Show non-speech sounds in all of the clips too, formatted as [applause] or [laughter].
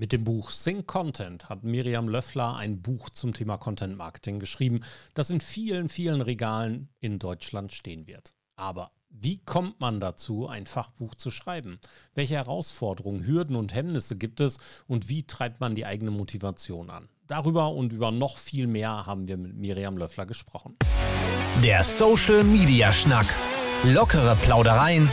Mit dem Buch Think Content hat Miriam Löffler ein Buch zum Thema Content Marketing geschrieben, das in vielen, vielen Regalen in Deutschland stehen wird. Aber wie kommt man dazu, ein Fachbuch zu schreiben? Welche Herausforderungen, Hürden und Hemmnisse gibt es und wie treibt man die eigene Motivation an? Darüber und über noch viel mehr haben wir mit Miriam Löffler gesprochen. Der Social Media Schnack. Lockere Plaudereien,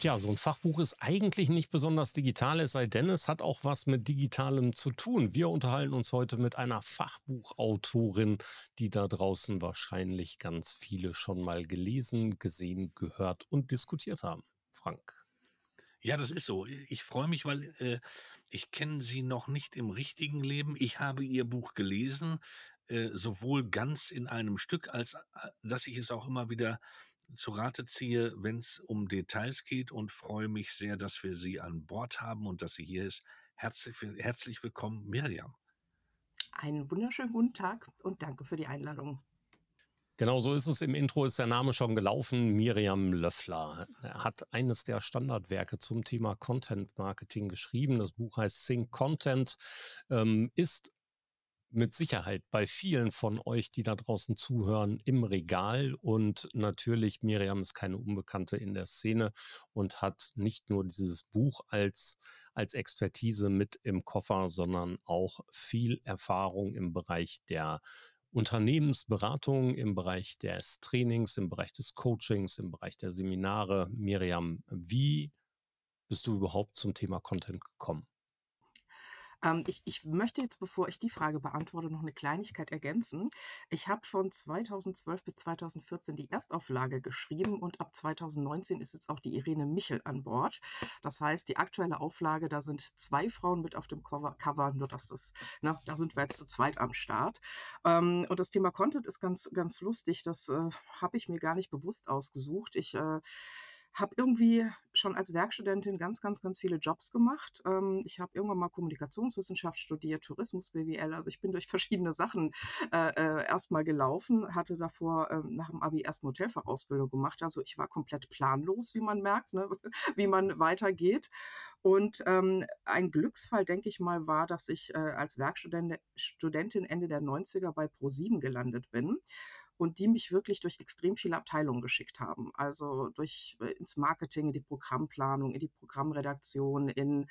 Tja, so ein Fachbuch ist eigentlich nicht besonders digital, es sei denn, es hat auch was mit Digitalem zu tun. Wir unterhalten uns heute mit einer Fachbuchautorin, die da draußen wahrscheinlich ganz viele schon mal gelesen, gesehen, gehört und diskutiert haben. Frank. Ja, das ist so. Ich freue mich, weil äh, ich kenne sie noch nicht im richtigen Leben. Ich habe ihr Buch gelesen, äh, sowohl ganz in einem Stück, als äh, dass ich es auch immer wieder zu Rate ziehe, wenn es um Details geht und freue mich sehr, dass wir Sie an Bord haben und dass sie hier ist. Herzlich, herzlich willkommen, Miriam. Einen wunderschönen guten Tag und danke für die Einladung. Genau so ist es. Im Intro ist der Name schon gelaufen. Miriam Löffler er hat eines der Standardwerke zum Thema Content Marketing geschrieben. Das Buch heißt Think Content, ähm, ist mit Sicherheit bei vielen von euch, die da draußen zuhören, im Regal. Und natürlich, Miriam ist keine Unbekannte in der Szene und hat nicht nur dieses Buch als, als Expertise mit im Koffer, sondern auch viel Erfahrung im Bereich der Unternehmensberatung, im Bereich des Trainings, im Bereich des Coachings, im Bereich der Seminare. Miriam, wie bist du überhaupt zum Thema Content gekommen? Ähm, ich, ich möchte jetzt, bevor ich die Frage beantworte, noch eine Kleinigkeit ergänzen. Ich habe von 2012 bis 2014 die Erstauflage geschrieben und ab 2019 ist jetzt auch die Irene Michel an Bord. Das heißt, die aktuelle Auflage, da sind zwei Frauen mit auf dem Cover, Cover nur dass das, ne, da sind wir jetzt zu zweit am Start. Ähm, und das Thema Content ist ganz, ganz lustig. Das äh, habe ich mir gar nicht bewusst ausgesucht. Ich äh, habe irgendwie schon als Werkstudentin ganz, ganz, ganz viele Jobs gemacht. Ähm, ich habe irgendwann mal Kommunikationswissenschaft studiert, Tourismus, BWL. Also ich bin durch verschiedene Sachen äh, äh, erstmal gelaufen, hatte davor äh, nach dem Abi erst eine Hotelfachausbildung gemacht. Also ich war komplett planlos, wie man merkt, ne? [laughs] wie man weitergeht. Und ähm, ein Glücksfall, denke ich mal, war, dass ich äh, als Werkstudentin Ende der 90er bei Pro7 gelandet bin und die mich wirklich durch extrem viele Abteilungen geschickt haben. Also durch äh, ins Marketing, in die Programmplanung, in die Programmredaktion, in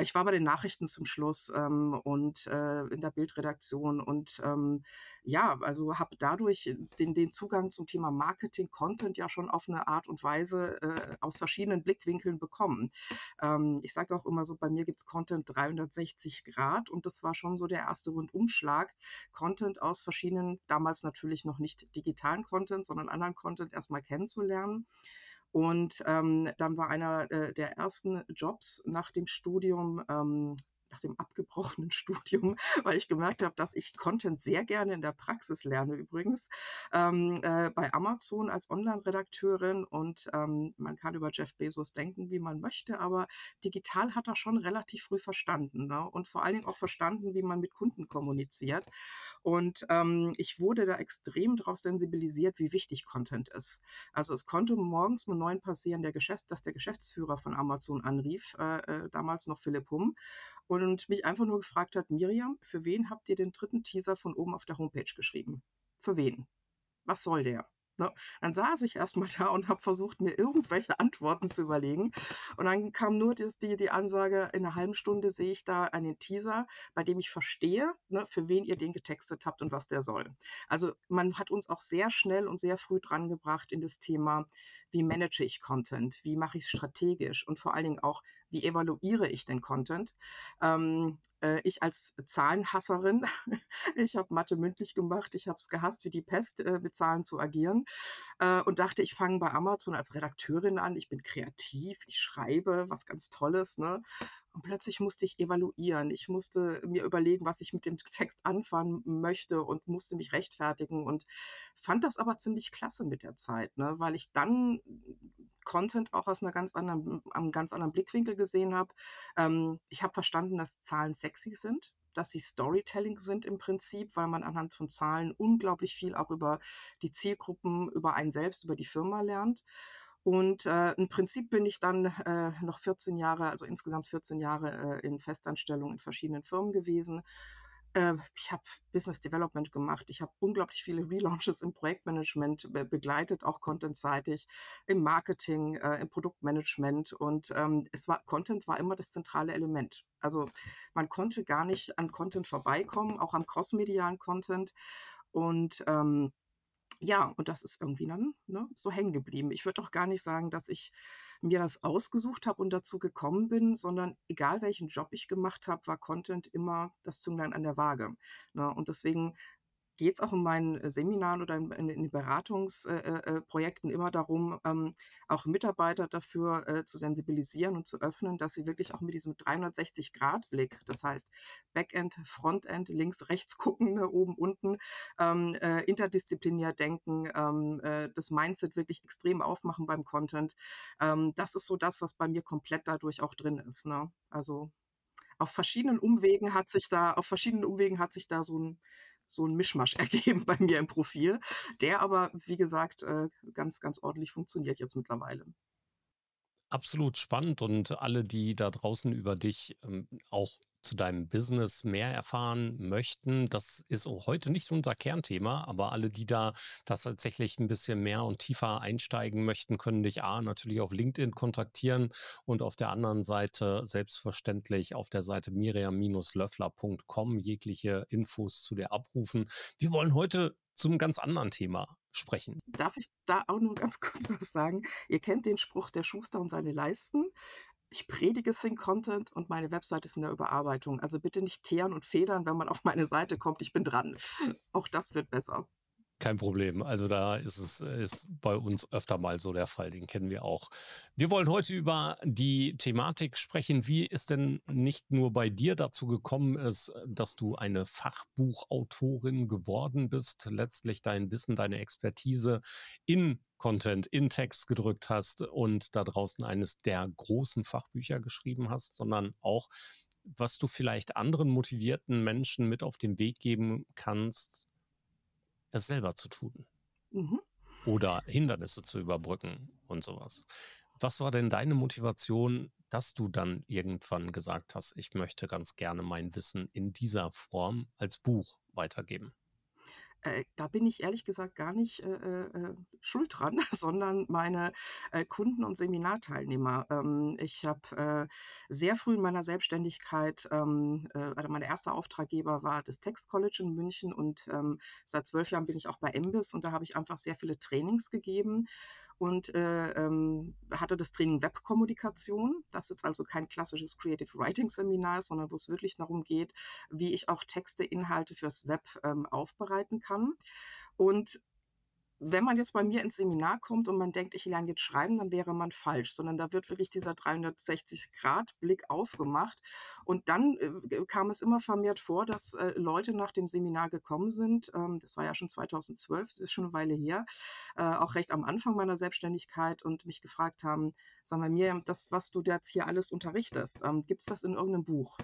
ich war bei den Nachrichten zum Schluss ähm, und äh, in der Bildredaktion und ähm, ja, also habe dadurch den, den Zugang zum Thema Marketing, Content ja schon auf eine Art und Weise äh, aus verschiedenen Blickwinkeln bekommen. Ähm, ich sage auch immer so, bei mir gibt es Content 360 Grad und das war schon so der erste Rundumschlag. Content aus verschiedenen, damals natürlich noch nicht digitalen Content, sondern anderen Content erstmal kennenzulernen. Und ähm, dann war einer äh, der ersten Jobs nach dem Studium ähm, nach dem abgebrochenen [laughs] Studium, weil ich gemerkt habe, dass ich Content sehr gerne in der Praxis lerne übrigens, ähm, äh, bei Amazon als Online-Redakteurin und ähm, man kann über Jeff Bezos denken, wie man möchte, aber digital hat er schon relativ früh verstanden ne? und vor allen Dingen auch verstanden, wie man mit Kunden kommuniziert und ähm, ich wurde da extrem darauf sensibilisiert, wie wichtig Content ist. Also es konnte morgens um neun passieren, der Geschäft, dass der Geschäftsführer von Amazon anrief, äh, äh damals noch Philipp Hum, und mich einfach nur gefragt hat, Miriam, für wen habt ihr den dritten Teaser von oben auf der Homepage geschrieben? Für wen? Was soll der? Ne? Dann saß ich erstmal [laughs] da und habe versucht, mir irgendwelche Antworten zu überlegen. Und dann kam nur die, die, die Ansage, in einer halben Stunde sehe ich da einen Teaser, bei dem ich verstehe, ne, für wen ihr den getextet habt und was der soll. Also man hat uns auch sehr schnell und sehr früh dran gebracht in das Thema, wie manage ich Content, wie mache ich es strategisch und vor allen Dingen auch, wie evaluiere ich den Content. Ähm, äh, ich als Zahlenhasserin, [laughs] ich habe Mathe mündlich gemacht, ich habe es gehasst, wie die Pest äh, mit Zahlen zu agieren äh, und dachte, ich fange bei Amazon als Redakteurin an, ich bin kreativ, ich schreibe was ganz Tolles. Ne? Und plötzlich musste ich evaluieren. Ich musste mir überlegen, was ich mit dem [laughs] Text anfangen möchte und musste mich rechtfertigen und fand das aber ziemlich klasse mit der Zeit, ne? weil ich dann Content auch aus einer ganz anderen, einem ganz anderen Blickwinkel gesehen habe. Ähm, ich habe verstanden, dass Zahlen sexy sind dass sie Storytelling sind im Prinzip, weil man anhand von Zahlen unglaublich viel auch über die Zielgruppen, über einen selbst, über die Firma lernt. Und äh, im Prinzip bin ich dann äh, noch 14 Jahre, also insgesamt 14 Jahre äh, in Festanstellung in verschiedenen Firmen gewesen. Äh, ich habe Business Development gemacht. Ich habe unglaublich viele Relaunches im Projektmanagement be begleitet, auch contentseitig, im Marketing, äh, im Produktmanagement. Und ähm, es war Content war immer das zentrale Element. Also man konnte gar nicht an Content vorbeikommen, auch am crossmedialen Content. Und ähm, ja, und das ist irgendwie dann ne, so hängen geblieben. Ich würde auch gar nicht sagen, dass ich mir das ausgesucht habe und dazu gekommen bin, sondern egal welchen Job ich gemacht habe, war Content immer das Zünglein an der Waage. Ne? Und deswegen geht es auch in meinen äh, Seminaren oder in, in, in den Beratungsprojekten äh, äh, immer darum, ähm, auch Mitarbeiter dafür äh, zu sensibilisieren und zu öffnen, dass sie wirklich auch mit diesem 360-Grad-Blick, das heißt Backend, Frontend, links, rechts [laughs] gucken, ne, oben, unten, ähm, äh, interdisziplinär denken, ähm, äh, das Mindset wirklich extrem aufmachen beim Content. Ähm, das ist so das, was bei mir komplett dadurch auch drin ist. Ne? Also auf verschiedenen Umwegen hat sich da, auf verschiedenen Umwegen hat sich da so ein so ein Mischmasch [laughs] ergeben bei mir im Profil, der aber, wie gesagt, äh, ganz, ganz ordentlich funktioniert jetzt mittlerweile. Absolut spannend und alle, die da draußen über dich ähm, auch zu deinem Business mehr erfahren möchten, das ist heute nicht unser Kernthema, aber alle, die da tatsächlich ein bisschen mehr und tiefer einsteigen möchten, können dich A natürlich auf LinkedIn kontaktieren und auf der anderen Seite selbstverständlich auf der Seite miriam-löffler.com jegliche Infos zu dir abrufen. Wir wollen heute zum ganz anderen Thema sprechen. Darf ich da auch nur ganz [laughs] kurz was sagen? Ihr kennt den Spruch der Schuster und seine Leisten ich predige Think Content und meine Website ist in der Überarbeitung. Also bitte nicht teeren und federn, wenn man auf meine Seite kommt. Ich bin dran. Auch das wird besser. Kein Problem. Also da ist es ist bei uns öfter mal so der Fall. Den kennen wir auch. Wir wollen heute über die Thematik sprechen, wie es denn nicht nur bei dir dazu gekommen ist, dass du eine Fachbuchautorin geworden bist, letztlich dein Wissen, deine Expertise in Content, in Text gedrückt hast und da draußen eines der großen Fachbücher geschrieben hast, sondern auch, was du vielleicht anderen motivierten Menschen mit auf den Weg geben kannst, es selber zu tun. Mhm. Oder Hindernisse zu überbrücken und sowas. Was war denn deine Motivation, dass du dann irgendwann gesagt hast, ich möchte ganz gerne mein Wissen in dieser Form als Buch weitergeben? Äh, da bin ich ehrlich gesagt gar nicht äh, äh, äh schuld dran, [laughs] sondern meine Kunden und Seminarteilnehmer. Ähm, ich habe sehr früh in meiner Selbstständigkeit, ähm, also mein erster Auftraggeber war das Text College in München und ähm, seit zwölf Jahren bin ich auch bei Embis und da habe ich einfach sehr viele Trainings gegeben und äh, ähm, hatte das Training Webkommunikation. Das ist also kein klassisches Creative Writing Seminar, sondern wo es wirklich darum geht, wie ich auch Texte, Inhalte fürs Web ähm, aufbereiten kann. Und wenn man jetzt bei mir ins Seminar kommt und man denkt, ich lerne jetzt schreiben, dann wäre man falsch, sondern da wird wirklich dieser 360-Grad-Blick aufgemacht. Und dann äh, kam es immer vermehrt vor, dass äh, Leute nach dem Seminar gekommen sind. Ähm, das war ja schon 2012, das ist schon eine Weile her, äh, auch recht am Anfang meiner Selbstständigkeit und mich gefragt haben, sag mal, mir, das, was du jetzt hier alles unterrichtest, ähm, gibt es das in irgendeinem Buch?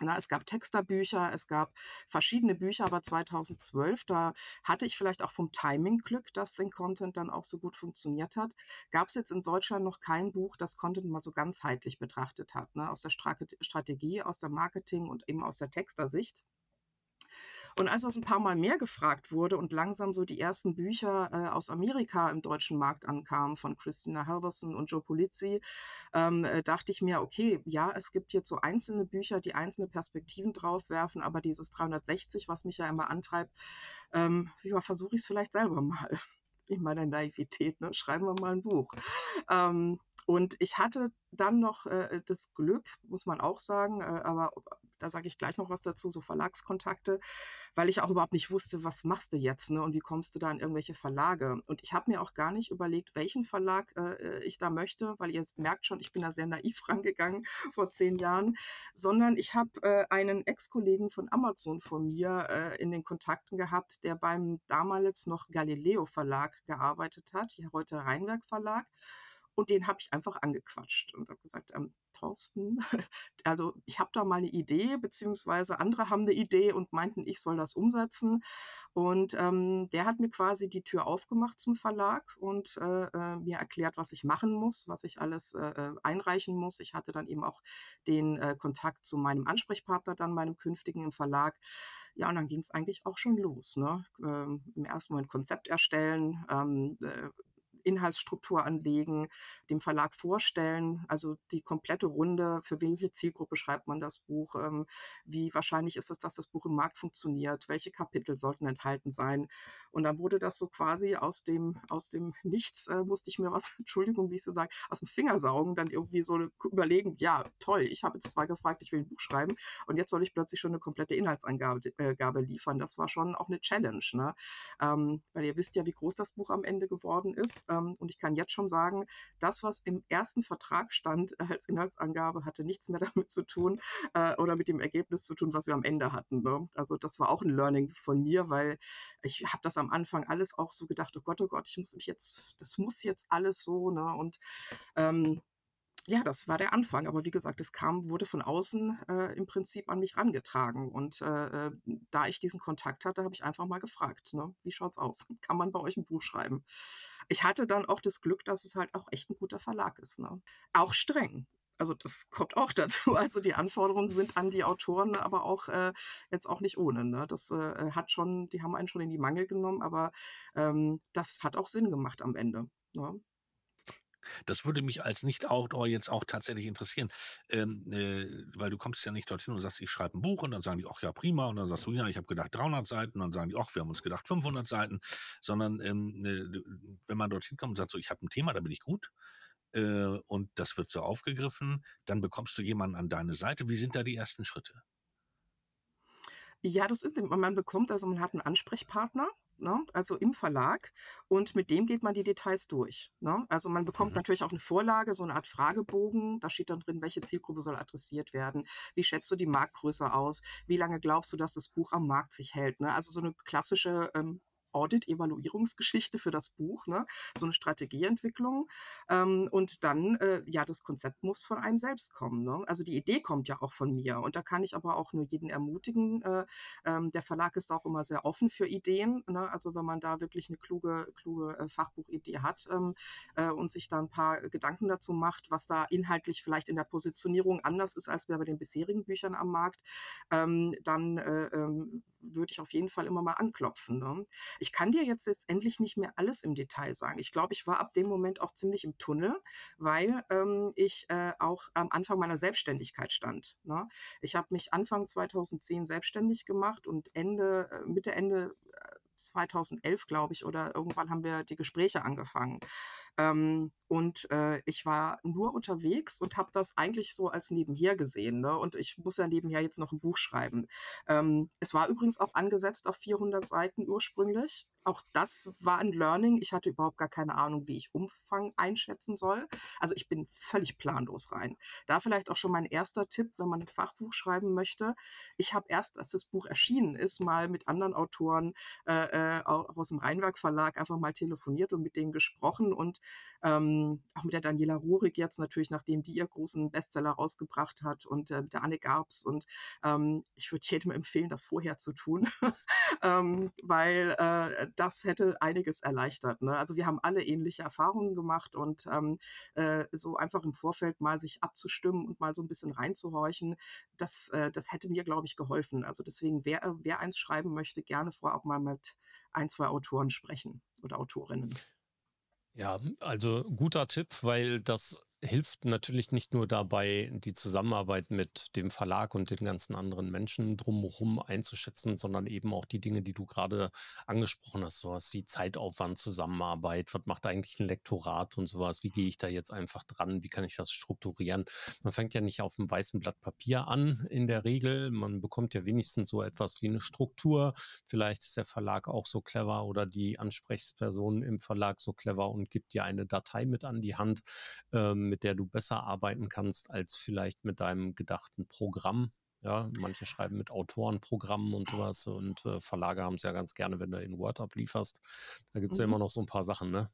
Na, es gab Texterbücher, es gab verschiedene Bücher, aber 2012, da hatte ich vielleicht auch vom Timing Glück, dass den Content dann auch so gut funktioniert hat. Gab es jetzt in Deutschland noch kein Buch, das Content mal so ganzheitlich betrachtet hat, ne? aus der Strategie, aus der Marketing und eben aus der Textersicht. Und als das ein paar Mal mehr gefragt wurde und langsam so die ersten Bücher äh, aus Amerika im deutschen Markt ankamen, von Christina Halverson und Joe Polizzi, ähm, äh, dachte ich mir, okay, ja, es gibt jetzt so einzelne Bücher, die einzelne Perspektiven draufwerfen, aber dieses 360, was mich ja immer antreibt, ähm, ja, versuche ich es vielleicht selber mal. [laughs] In meiner Naivität, ne? schreiben wir mal ein Buch. Ähm, und ich hatte dann noch äh, das Glück, muss man auch sagen, äh, aber da sage ich gleich noch was dazu, so Verlagskontakte, weil ich auch überhaupt nicht wusste, was machst du jetzt ne? und wie kommst du da in irgendwelche Verlage. Und ich habe mir auch gar nicht überlegt, welchen Verlag äh, ich da möchte, weil ihr merkt schon, ich bin da sehr naiv [laughs] rangegangen vor zehn Jahren, sondern ich habe äh, einen Ex-Kollegen von Amazon von mir äh, in den Kontakten gehabt, der beim damals noch Galileo Verlag gearbeitet hat, hier heute Rheinwerk Verlag. Und den habe ich einfach angequatscht und habe gesagt, ähm, Thorsten, [laughs] also ich habe da mal eine Idee, beziehungsweise andere haben eine Idee und meinten, ich soll das umsetzen. Und ähm, der hat mir quasi die Tür aufgemacht zum Verlag und äh, äh mir erklärt, was ich machen muss, was ich alles äh, äh, einreichen muss. Ich hatte dann eben auch den äh, Kontakt zu meinem Ansprechpartner, dann meinem künftigen im Verlag. Ja, und dann ging es eigentlich auch schon los. Ne? Ähm, Im ersten Moment Konzept erstellen, ähm, äh, Inhaltsstruktur anlegen, dem Verlag vorstellen, also die komplette Runde, für welche Zielgruppe schreibt man das Buch, ähm, wie wahrscheinlich ist es, dass das Buch im Markt funktioniert, welche Kapitel sollten enthalten sein. Und dann wurde das so quasi aus dem, aus dem Nichts, äh, musste ich mir was, [laughs] Entschuldigung, wie ich so sage, aus dem Finger saugen, dann irgendwie so überlegen, ja, toll, ich habe jetzt zwar gefragt, ich will ein Buch schreiben und jetzt soll ich plötzlich schon eine komplette Inhaltsangabe äh, liefern. Das war schon auch eine Challenge, ne? Ähm, weil ihr wisst ja, wie groß das Buch am Ende geworden ist. Ähm, und ich kann jetzt schon sagen, das, was im ersten Vertrag stand [laughs] als Inhaltsangabe, hatte nichts mehr [laughs] damit zu tun äh, oder mit dem Ergebnis zu tun, was wir am Ende hatten. Ne? Also das war auch ein Learning von mir, weil ich habe das am Anfang alles auch so gedacht, oh Gott, oh Gott, ich muss mich jetzt, das muss jetzt alles so, ne? Und ähm, ja, das war der Anfang. Aber wie gesagt, es kam, wurde von außen äh, im Prinzip an mich rangetragen. Und äh, äh da ich diesen Kontakt hatte, habe ich einfach mal gefragt, ne, wie schaut's aus? [laughs] Kann man bei euch ein Buch schreiben? Ich hatte dann auch das Glück, dass es halt auch echt ein guter Verlag ist. Ne? Auch streng. Also das kommt auch [laughs] dazu. Also die Anforderungen sind an die Autoren, aber auch äh, jetzt auch nicht ohne. Ne? Das äh, hat schon, die haben einen schon in die Mangel genommen, aber ähm, das hat auch Sinn gemacht am Ende. Ne? Das würde mich als Nicht-Autor jetzt auch tatsächlich interessieren, ähm, äh, weil du kommst ja nicht dorthin und sagst, ich schreibe ein Buch und dann sagen die, ach ja, prima, und dann sagst du, ja, ich habe gedacht 300 Seiten, und dann sagen die, ach, wir haben uns gedacht 500 Seiten, sondern ähm, äh, wenn man dorthin kommt und sagt so, ich habe ein Thema, da bin ich gut, äh, und das wird so aufgegriffen, dann bekommst du jemanden an deine Seite. Wie sind da die ersten Schritte? Ja, das sind, man bekommt, also man hat einen Ansprechpartner, ne? also im Verlag, und mit dem geht man die Details durch. Ne? Also man bekommt mhm. natürlich auch eine Vorlage, so eine Art Fragebogen, da steht dann drin, welche Zielgruppe soll adressiert werden, wie schätzt du die Marktgröße aus, wie lange glaubst du, dass das Buch am Markt sich hält. Ne? Also so eine klassische ähm, Audit-Evaluierungsgeschichte für das Buch, ne? so eine Strategieentwicklung. Ähm, und dann, äh, ja, das Konzept muss von einem selbst kommen. Ne? Also die Idee kommt ja auch von mir. Und da kann ich aber auch nur jeden ermutigen. Äh, ähm, der Verlag ist auch immer sehr offen für Ideen. Ne? Also wenn man da wirklich eine kluge, kluge äh, Fachbuchidee hat ähm, äh, und sich da ein paar Gedanken dazu macht, was da inhaltlich vielleicht in der Positionierung anders ist als bei den bisherigen Büchern am Markt, ähm, dann äh, ähm, würde ich auf jeden Fall immer mal anklopfen. Ne? Ich kann dir jetzt letztendlich nicht mehr alles im Detail sagen. Ich glaube, ich war ab dem Moment auch ziemlich im Tunnel, weil ähm, ich äh, auch am Anfang meiner Selbstständigkeit stand. Ne? Ich habe mich Anfang 2010 selbstständig gemacht und Ende, äh, Mitte, Ende 2011, äh, glaube ich, oder irgendwann haben wir die Gespräche angefangen. Ähm, und äh, ich war nur unterwegs und habe das eigentlich so als nebenher gesehen. Ne? Und ich muss ja nebenher jetzt noch ein Buch schreiben. Ähm, es war übrigens auch angesetzt auf 400 Seiten ursprünglich. Auch das war ein Learning. Ich hatte überhaupt gar keine Ahnung, wie ich Umfang einschätzen soll. Also ich bin völlig planlos rein. Da vielleicht auch schon mein erster Tipp, wenn man ein Fachbuch schreiben möchte. Ich habe erst, als das Buch erschienen ist, mal mit anderen Autoren äh, äh aus dem Rheinwerk Verlag einfach mal telefoniert und mit denen gesprochen und ähm, auch mit der Daniela Rurik jetzt natürlich, nachdem die ihr großen Bestseller rausgebracht hat und äh, mit der Anne Garbs. Und ähm, ich würde jedem empfehlen, das vorher zu tun, [laughs] ähm, weil äh, das hätte einiges erleichtert. Ne? Also wir haben alle ähnliche Erfahrungen gemacht und ähm, äh, so einfach im Vorfeld mal sich abzustimmen und mal so ein bisschen reinzuhorchen, das, äh, das hätte mir, glaube ich, geholfen. Also deswegen, wer, wer eins schreiben möchte, gerne vorab mal mit ein, zwei Autoren sprechen oder Autorinnen. Ja, also guter Tipp, weil das hilft natürlich nicht nur dabei, die Zusammenarbeit mit dem Verlag und den ganzen anderen Menschen drumherum einzuschätzen, sondern eben auch die Dinge, die du gerade angesprochen hast, sowas wie Zeitaufwand, Zusammenarbeit, was macht eigentlich ein Lektorat und sowas, wie gehe ich da jetzt einfach dran, wie kann ich das strukturieren. Man fängt ja nicht auf einem weißen Blatt Papier an in der Regel, man bekommt ja wenigstens so etwas wie eine Struktur, vielleicht ist der Verlag auch so clever oder die Ansprechperson im Verlag so clever und gibt dir eine Datei mit an die Hand, ähm, mit der du besser arbeiten kannst als vielleicht mit deinem gedachten Programm. Ja, manche schreiben mit Autorenprogrammen und sowas und äh, Verlage haben es ja ganz gerne, wenn du in Word ablieferst. Da gibt es mhm. ja immer noch so ein paar Sachen, ne?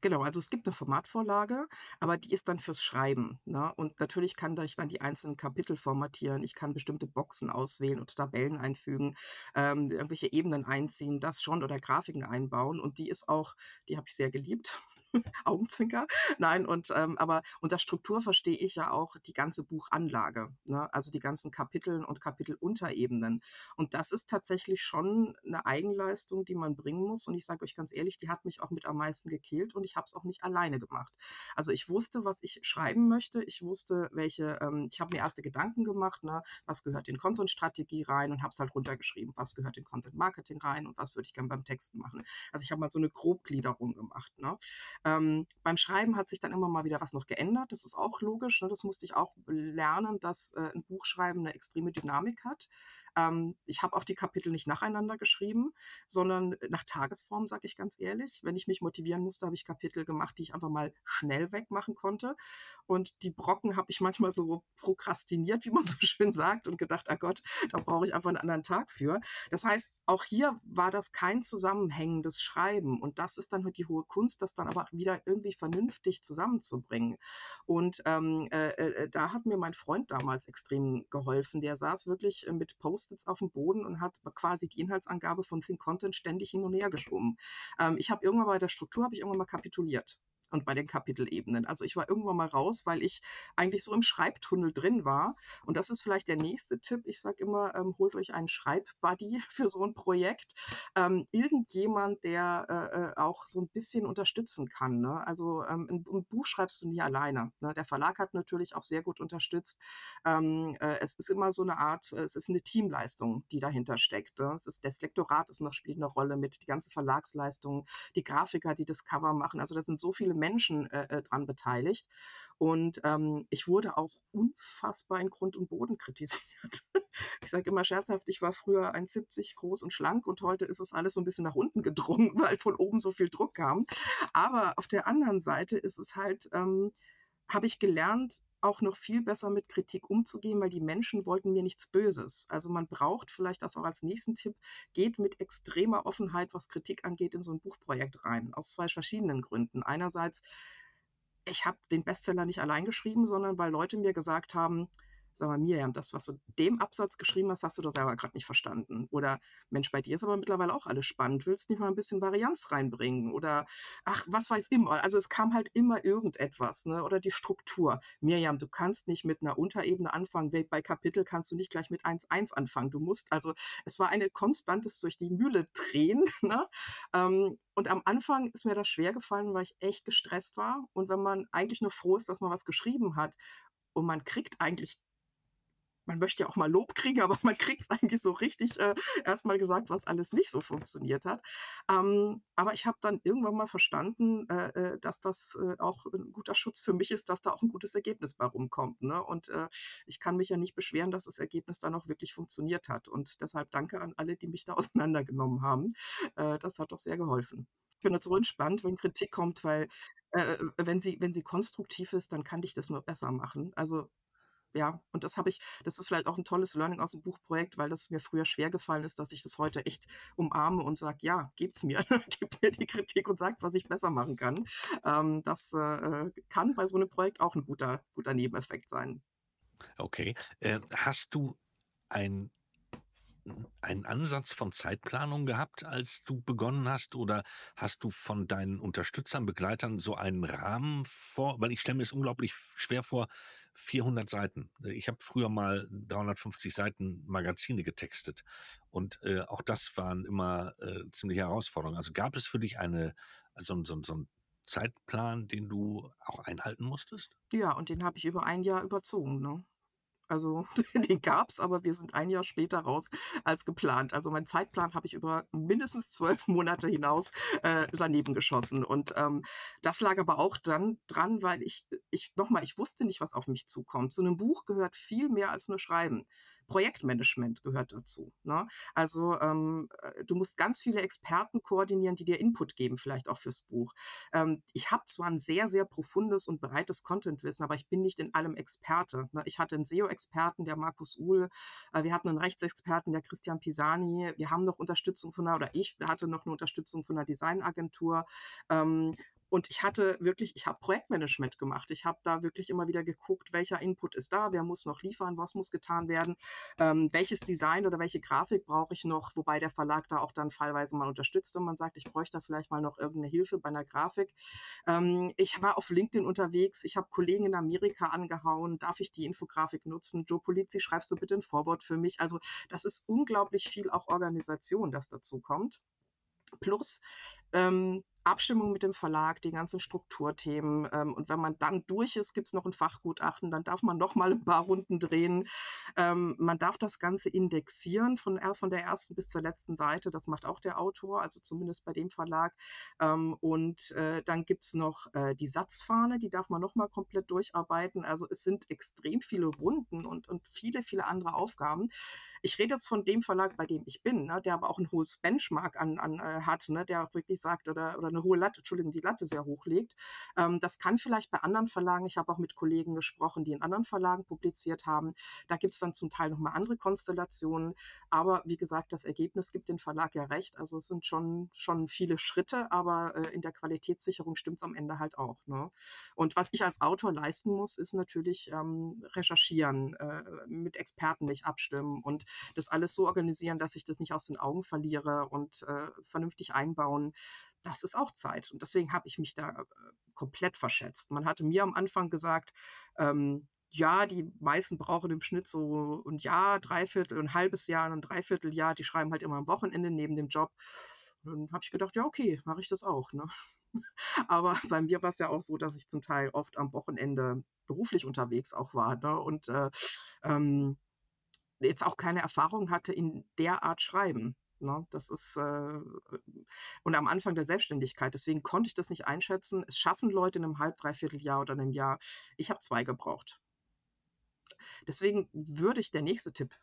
Genau, also es gibt eine Formatvorlage, aber die ist dann fürs Schreiben. Ne? Und natürlich kann ich dann die einzelnen Kapitel formatieren. Ich kann bestimmte Boxen auswählen und Tabellen einfügen, ähm, irgendwelche Ebenen einziehen, das schon oder Grafiken einbauen. Und die ist auch, die habe ich sehr geliebt. [laughs] Augenzwinker. Nein, und ähm, aber unter Struktur verstehe ich ja auch die ganze Buchanlage, ne? also die ganzen Kapiteln und Kapitelunterebenen. Und das ist tatsächlich schon eine Eigenleistung, die man bringen muss. Und ich sage euch ganz ehrlich, die hat mich auch mit am meisten gekillt und ich habe es auch nicht alleine gemacht. Also ich wusste, was ich schreiben möchte. Ich wusste, welche, ähm, ich habe mir erste Gedanken gemacht, ne? was gehört in Content-Strategie rein und habe es halt runtergeschrieben, was gehört in Content-Marketing rein und was würde ich gerne beim Texten machen. Also ich habe mal so eine Grobgliederung gemacht. Ne? Ähm, beim Schreiben hat sich dann immer mal wieder was noch geändert. Das ist auch logisch. Ne? Das musste ich auch lernen, dass äh, ein Buchschreiben eine extreme Dynamik hat. Ähm, ich habe auch die Kapitel nicht nacheinander geschrieben, sondern nach Tagesform, sage ich ganz ehrlich. Wenn ich mich motivieren musste, habe ich Kapitel gemacht, die ich einfach mal schnell wegmachen konnte. Und die Brocken habe ich manchmal so prokrastiniert, wie man so [laughs] schön sagt, und gedacht, ah Gott, da brauche ich einfach einen anderen Tag für. Das heißt, auch hier war das kein zusammenhängendes Schreiben. Und das ist dann halt die hohe Kunst, das dann aber wieder irgendwie vernünftig zusammenzubringen. Und ähm, äh, äh, da hat mir mein Freund damals extrem geholfen. Der saß wirklich äh, mit Post-its auf dem Boden und hat quasi die Inhaltsangabe von Think Content ständig hin und her geschoben. Ähm, ich habe irgendwann bei der Struktur habe ich irgendwann mal kapituliert und bei den Kapitelebenen. Also ich war irgendwann mal raus, weil ich eigentlich so im Schreibtunnel drin war. Und das ist vielleicht der nächste Tipp. Ich sage immer, ähm, holt euch einen Schreibbuddy [laughs] für so ein Projekt. Ähm, irgendjemand, der äh, äh, auch so ein bisschen unterstützen kann. Ne? Also ähm, ein, ein, Buch schreibst du nie alleine. Ne? Der Verlag hat natürlich auch sehr gut unterstützt. Ähm, äh, es ist immer so eine Art, es ist eine Teamleistung, die dahinter steckt. Ne? Es ist, das Lektorat ist noch spielt eine Rolle mit, die ganze Verlagsleistung, die Grafiker, die das Cover machen. Also da sind so viele Menschen äh, äh, dran beteiligt. Und ähm, ich wurde auch unfassbar in Grund und Boden kritisiert. [laughs] ich sage immer scherzhaft, ich war früher 1,70 groß und schlank und heute ist es alles so ein bisschen nach unten gedrungen, [laughs] weil von oben so viel Druck kam. Aber auf der anderen Seite ist es halt, ähm, habe ich gelernt, auch noch viel besser mit Kritik umzugehen, weil die Menschen wollten mir nichts Böses. Also man braucht vielleicht das auch als nächsten Tipp, geht mit extremer Offenheit, was Kritik angeht, in so ein Buchprojekt rein. Aus zwei verschiedenen Gründen. Einerseits, ich habe den Bestseller nicht allein geschrieben, sondern weil Leute mir gesagt haben, sag mal, Miriam, das, was du dem Absatz geschrieben hast, hast du doch selber gerade nicht verstanden. Oder Mensch, bei dir ist aber mittlerweile auch alles spannend. Willst nicht mal ein bisschen Varianz reinbringen? Oder ach, was weiß immer. Also es kam halt immer irgendetwas, ne? Oder die Struktur. Miriam, du kannst nicht mit einer Unterebene anfangen. Bei Kapitel kannst du nicht gleich mit 1.1 anfangen. Du musst, also es war eine konstantes durch die Mühle drehen. [laughs] Ne? Ähm, und am Anfang ist mir das schwer gefallen, weil ich echt gestresst war. Und wenn man eigentlich nur froh ist, dass man was geschrieben hat und man kriegt eigentlich man möchte ja auch mal Lob kriegen, [laughs] aber man kriegt es eigentlich so richtig äh, erstmal gesagt, was alles nicht so funktioniert hat. Ähm, aber ich habe dann irgendwann mal verstanden, äh, äh, dass das äh, auch ein guter Schutz für mich ist, dass da auch ein gutes Ergebnis bei rumkommt. Ne? Und äh, ich kann mich ja nicht beschweren, dass das Ergebnis dann auch wirklich funktioniert hat. Und deshalb danke an alle, die mich da [laughs] auseinandergenommen haben. Äh, das hat doch sehr geholfen. Ich bin jetzt so entspannt, wenn Kritik kommt, weil äh, wenn, sie, wenn sie konstruktiv ist, dann kann ich das nur besser machen. Also ja, und das habe ich, das ist vielleicht auch ein tolles Learning aus dem Buchprojekt, weil das mir früher schwer gefallen ist, dass ich das heute echt umarme und sage, ja, gebt's mir, [laughs] gebt mir die Kritik und sagt, was ich besser machen kann. Ähm, das äh, kann bei so einem Projekt auch ein guter, guter Nebeneffekt sein. Okay. Äh, hast du ein einen Ansatz von Zeitplanung gehabt, als du begonnen hast? Oder hast du von deinen Unterstützern, Begleitern so einen Rahmen vor? Weil ich stelle mir es unglaublich schwer vor, 400 Seiten. Ich habe früher mal 350 Seiten Magazine getextet und äh, auch das waren immer äh, ziemliche Herausforderungen. Also gab es für dich eine, also so, so ein Zeitplan, den du auch einhalten musstest? Ja, und den habe ich über ein Jahr überzogen, ne? Also, [laughs] den gab's, aber wir sind ein Jahr später raus als geplant. Also, meinen Zeitplan habe ich über mindestens zwölf Monate hinaus, äh, daneben geschossen. Und, ähm, das lag aber auch dann dran, weil ich ich noch mal, ich wusste nicht, was auf mich zukommt. Zu 'nem Buch gehört viel mehr als nur Schreiben. Projektmanagement gehört dazu, ne? Also, ähm, äh, du musst ganz viele Experten koordinieren, die dir Input geben, vielleicht auch fürs Buch. Ähm, ich habe zwar ein sehr, sehr profundes und breites Contentwissen, aber ich bin nicht in allem Experte, ne? Ich hatte einen SEO-Experten, der Markus Uhl, äh, wir hatten einen Rechtsexperten, der Christian Pisani, wir haben noch Unterstützung von einer oder ich hatte noch eine Unterstützung von einer Designagentur. Ähm, und ich hatte wirklich ich habe Projektmanagement gemacht. Ich habe da wirklich immer wieder geguckt, welcher Input ist da, wer muss noch liefern, was muss getan werden, ähm, welches Design oder welche Grafik brauche ich noch, wobei der Verlag da auch dann fallweise mal unterstützt und man sagt, ich bräuchte da vielleicht mal noch irgendeine Hilfe bei einer Grafik. Ähm, ich war auf LinkedIn unterwegs, ich habe Kollegen in Amerika angehauen, darf ich die Infografik nutzen? Joe Polizzi, schreibst du bitte ein Vorwort für mich? Also das ist unglaublich viel auch Organisation, das dazu kommt. Plus ähm, Abstimmung mit dem Verlag, die ganzen Strukturthemen. Ähm, und wenn man dann durch ist, gibt es noch ein Fachgutachten, dann darf man noch mal ein paar Runden drehen. Ähm, man darf das Ganze indexieren von, von der ersten bis zur letzten Seite. Das macht auch der Autor, also zumindest bei dem Verlag. Ähm, und äh, dann gibt es noch äh, die Satzfahne, die darf man noch mal komplett durcharbeiten. Also es sind extrem viele Runden und, und viele, viele andere Aufgaben. Ich rede jetzt von dem Verlag, bei dem ich bin, ne, der aber auch ein hohes Benchmark an, an äh, hat, ne, der auch wirklich sagt, oder, oder eine hohe Latte, Entschuldigung, die Latte sehr hoch legt. Ähm, das kann vielleicht bei anderen Verlagen, ich habe auch mit Kollegen gesprochen, die in anderen Verlagen publiziert haben. Da gibt es dann zum Teil nochmal andere Konstellationen. Aber wie gesagt, das Ergebnis gibt den Verlag ja recht. Also es sind schon, schon viele Schritte, aber äh, in der Qualitätssicherung stimmt es am Ende halt auch. Ne? Und was ich als Autor leisten muss, ist natürlich ähm, recherchieren, äh, mit Experten mich abstimmen und das alles so organisieren, dass ich das nicht aus den Augen verliere und äh, vernünftig einbauen. Das ist auch Zeit. Und deswegen habe ich mich da äh, komplett verschätzt. Man hatte mir am Anfang gesagt, ähm, ja, die meisten brauchen im Schnitt so ein Jahr, Dreiviertel, ein halbes Jahr, ein Dreivierteljahr. Die schreiben halt immer am Wochenende neben dem Job. Und dann habe ich gedacht, ja, okay, mache ich das auch. Ne? [laughs] Aber [laughs] bei mir war es ja auch so, dass ich zum Teil oft am Wochenende beruflich unterwegs auch war. Ne? Und äh, ähm, jetzt auch keine Erfahrung hatte in der Art Schreiben. Ne? Das ist äh, und am Anfang der Selbstständigkeit. Deswegen konnte ich das nicht einschätzen. Es schaffen Leute in einem halb, dreiviertel Jahr oder einem Jahr. Ich habe zwei gebraucht. Deswegen würde ich der nächste Tipp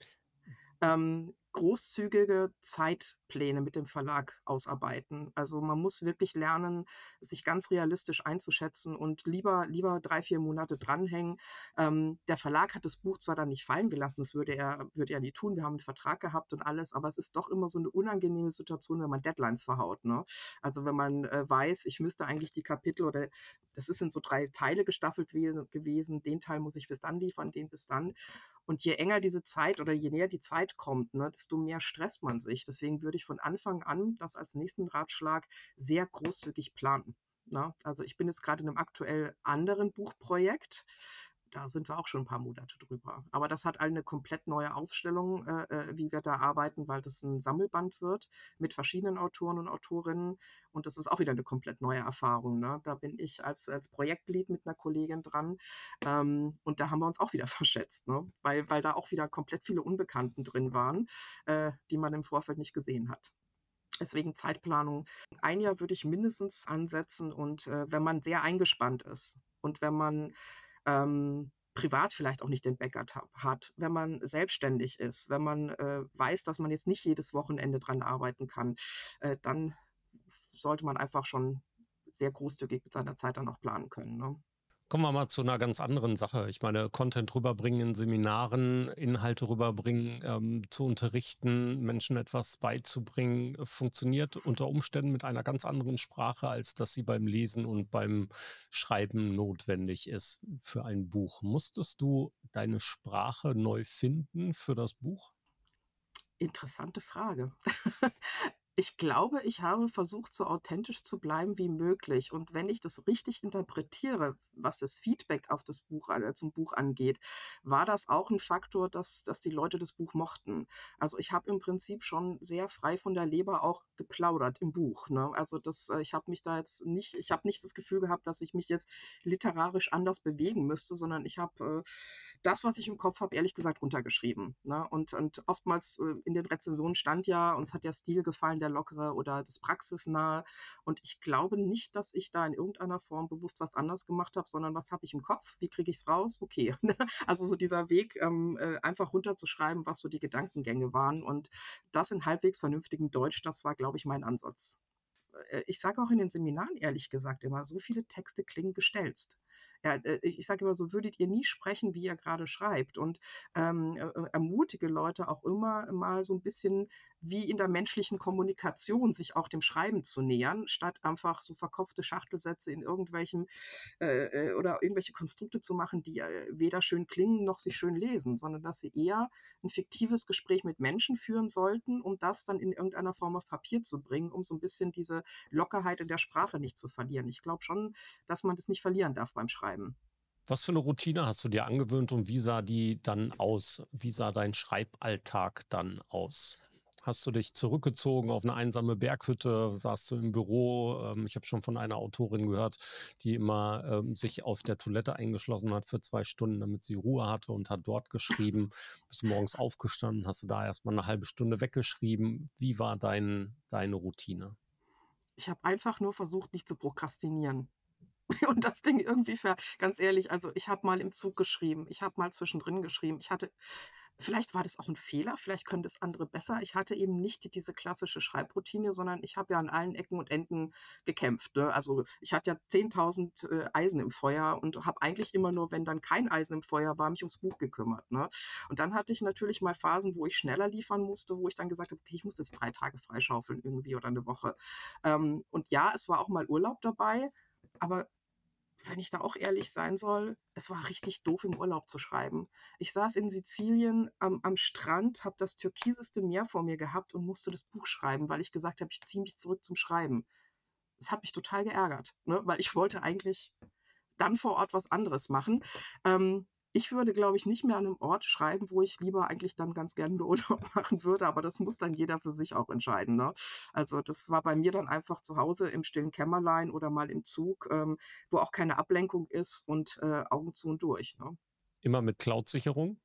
ähm, großzügige Zeitpläne mit dem Verlag ausarbeiten. Also man muss wirklich lernen, sich ganz realistisch einzuschätzen und lieber, lieber drei, vier Monate dranhängen. Ähm, der Verlag hat das Buch zwar dann nicht fallen gelassen, das würde er, würde er nie tun. Wir haben einen Vertrag gehabt und alles, aber es ist doch immer so eine unangenehme Situation, wenn man Deadlines verhaut. Ne? Also wenn man äh, weiß, ich müsste eigentlich die Kapitel oder das ist in so drei Teile gestaffelt gewesen, den Teil muss ich bis dann liefern, den bis dann. Und je enger diese Zeit oder je näher die Zeit kommt, ne, desto mehr stresst man sich. Deswegen würde ich von Anfang an das als nächsten Ratschlag sehr großzügig planen. Na, ne? also ich bin jetzt gerade in einem aktuell anderen Buchprojekt da sind wir auch schon ein paar Monate drüber. Aber das hat eine komplett neue Aufstellung, äh, äh, wie wir da arbeiten, weil das ein Sammelband wird mit verschiedenen Autoren und Autorinnen. Und das ist auch wieder eine komplett neue Erfahrung. Ne? Da bin ich als, als Projektlead mit einer Kollegin dran. Ähm, und da haben wir uns auch wieder [laughs] verschätzt, ne? weil, weil da auch wieder komplett viele Unbekannten drin waren, äh, die man im Vorfeld nicht gesehen hat. Deswegen Zeitplanung. Ein Jahr würde ich mindestens ansetzen und äh, wenn man sehr eingespannt ist und wenn man ähm, privat vielleicht auch nicht den Backup hat, wenn man selbstständig ist, wenn man äh, weiß, dass man jetzt nicht jedes Wochenende dran arbeiten kann, äh, dann sollte man einfach schon sehr großzügig mit seiner Zeit dann auch planen können. Ne? Kommen wir mal zu einer ganz anderen Sache. Ich meine, Content rüberbringen in Seminaren, Inhalte rüberbringen, ähm, zu unterrichten, Menschen etwas beizubringen, funktioniert unter Umständen mit einer ganz anderen Sprache, als dass sie beim Lesen und beim Schreiben notwendig ist für ein Buch. Musstest du deine Sprache neu finden für das Buch? Interessante Frage. [laughs] Ich glaube, ich habe versucht, so authentisch zu bleiben wie möglich. Und wenn ich das richtig interpretiere, was das Feedback auf das Buch äh, zum Buch angeht, war das auch ein Faktor, dass dass die Leute das Buch mochten. Also, ich habe im Prinzip schon sehr frei von der Leber auch geplaudert im Buch, ne? Also, das äh, ich habe mich da jetzt nicht ich habe nicht das Gefühl gehabt, dass ich mich jetzt literarisch anders bewegen müsste, sondern ich habe, äh, das, was ich im Kopf habe, ehrlich gesagt runtergeschrieben, ne? Und und oftmals, äh, in den Rezensionen stand ja: „Uns hat der Stil gefallen, der Lockere oder das Praxisnahe.“ Und ich glaube nicht, dass ich da in irgendeiner Form bewusst was anders gemacht habe, sondern was habe ich im Kopf? Wie kriege ich's raus? Okay. [laughs] Also, so dieser Weg, ähm, äh, einfach runterzuschreiben, was so die Gedankengänge waren und das in halbwegs vernünftigem Deutsch, das war, glaube ich, mein Ansatz. Äh, ich sage auch in den Seminaren ehrlich gesagt immer, so viele Texte klingen gestelzt. Ja, äh, ich sage immer so, würdet ihr nie sprechen, wie ihr gerade schreibt und, ähm, äh, äh, ermutige Leute auch immer mal so ein bisschen wie in der menschlichen Kommunikation sich auch dem Schreiben zu nähern, statt einfach so verkopfte Schachtelsätze in irgendwelchen äh, äh, oder irgendwelche Konstrukte zu machen, die äh, weder schön klingen noch sich schön lesen, sondern dass sie eher ein fiktives Gespräch mit Menschen führen sollten, um das dann in irgendeiner Form auf Papier zu bringen, um so ein bisschen diese Lockerheit in der Sprache nicht zu verlieren. Ich glaube schon, dass man das nicht verlieren darf beim Schreiben. Was für eine Routine hast du dir angewöhnt und wie sah die dann aus? Wie sah dein Schreiballtag dann aus? Hast du dich zurückgezogen auf eine einsame Berghütte? Saßt du im Büro? Ähm, ich habe schon von einer Autorin gehört, die immer ähm, sich auf der Toilette eingeschlossen hat für zwei Stunden, damit sie Ruhe hatte und hat dort geschrieben. Bist morgens aufgestanden, hast du da erstmal eine halbe Stunde weggeschrieben. Wie war dein, deine Routine? Ich habe einfach nur versucht, nicht zu prokrastinieren. [laughs] Und das Ding irgendwie ver ganz ehrlich, also, ich habe mal im Zug geschrieben, ich habe mal zwischendrin geschrieben. Ich hatte Vielleicht war das auch ein Fehler, vielleicht können das andere besser. Ich hatte eben nicht diese klassische Schreibroutine, sondern ich habe ja an allen Ecken und Enden gekämpft, ne? Also, ich hatte ja 10.000, äh, Eisen im Feuer und habe eigentlich immer nur, wenn dann kein Eisen im Feuer war, mich ums Buch gekümmert, ne? Und dann hatte ich natürlich mal Phasen, wo ich schneller liefern musste, wo ich dann gesagt habe: „Okay, ich muss jetzt 3 Tage freischaufeln irgendwie oder eine Woche.“ Ähm, und ja, es war auch mal Urlaub dabei, aber wenn ich da auch ehrlich sein soll, es war richtig doof, im Urlaub zu schreiben. Ich saß in Sizilien am am Strand, habe das türkiseste Meer vor mir gehabt und musste das Buch schreiben, weil ich gesagt habe: „Ich ziehe mich zurück zum Schreiben.“ Das hat mich total geärgert, ne, weil ich wollte eigentlich dann vor Ort was anderes machen. Ähm, ich würde, glaube ich, nicht mehr an einem Ort schreiben, wo ich lieber eigentlich dann ganz gerne [laughs] Urlaub machen würde, aber das muss dann jeder für sich auch entscheiden, ne? Also, das war bei mir dann einfach zu Hause im stillen Kämmerlein oder mal im Zug, ähm, wo auch keine Ablenkung ist und, äh, Augen zu und durch, ne? Immer mit Cloud-Sicherung?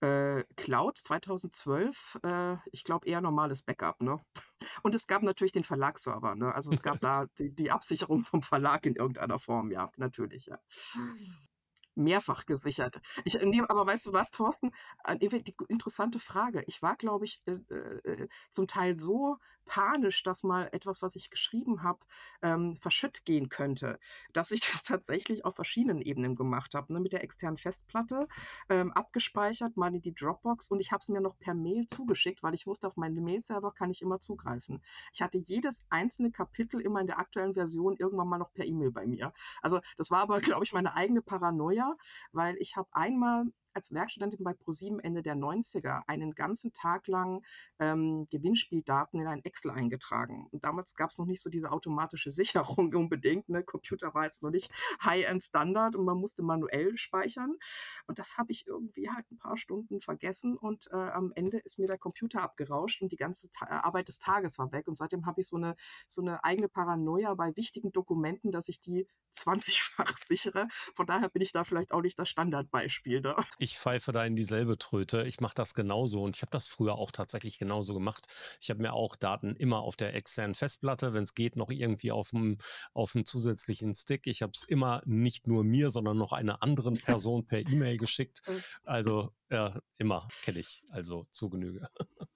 Äh, Cloud 2012, äh, ich glaube eher normales Backup, ne? [laughs] Und es gab natürlich den Verlagsserver, ne? Also, es gab [laughs] da die die Absicherung vom Verlag in irgendeiner Form, ja, natürlich, ja. Mehrfach gesichert. Ich äh, aber weißt du was, Thorsten? Äh, die interessante Frage. Ich war, glaube ich, äh, äh, äh, zum Teil so panisch, dass mal etwas, was ich geschrieben habe, ähm, verschütt gehen könnte, dass ich [laughs] das tatsächlich auf verschiedenen Ebenen gemacht habe, ne? Mit der externen Festplatte, ähm, abgespeichert, mal in die Dropbox und ich habe es mir noch per Mail zugeschickt, weil ich wusste, auf meinen Mail-Server kann ich immer zugreifen. Ich hatte jedes einzelne Kapitel immer in der aktuellen Version irgendwann mal noch per E-Mail bei mir. Also, das war aber, [laughs] glaube ich, meine eigene Paranoia, weil ich habe einmal als Werkstudentin bei ProSieben Ende der 90er einen ganzen Tag lang ähm, Gewinnspieldaten in ein Excel eingetragen. Und damals gab es noch nicht so diese automatische [laughs] Sicherung unbedingt. Ne? Computer war jetzt noch nicht High-End-Standard und man musste manuell speichern. Und das habe ich irgendwie halt ein paar Stunden vergessen und äh, am Ende ist mir der Computer abgerauscht und die ganze Ta Arbeit des Tages war weg. Und seitdem habe ich so eine, so eine eigene Paranoia bei wichtigen Dokumenten, dass ich die [laughs] 20-fach sichere. Von daher bin ich da vielleicht auch nicht das Standardbeispiel. Ne? Ich pfeife da in dieselbe Tröte. Ich mache das genauso und ich habe das früher auch tatsächlich genauso gemacht. Ich habe mir auch Daten immer auf der externen Festplatte, wenn es geht, noch irgendwie auf dem auf dem zusätzlichen Stick. Ich habe es immer nicht nur mir, sondern noch einer anderen [laughs] Person per E-Mail geschickt. Also ja, immer kenne ich, also zu Genüge. [laughs]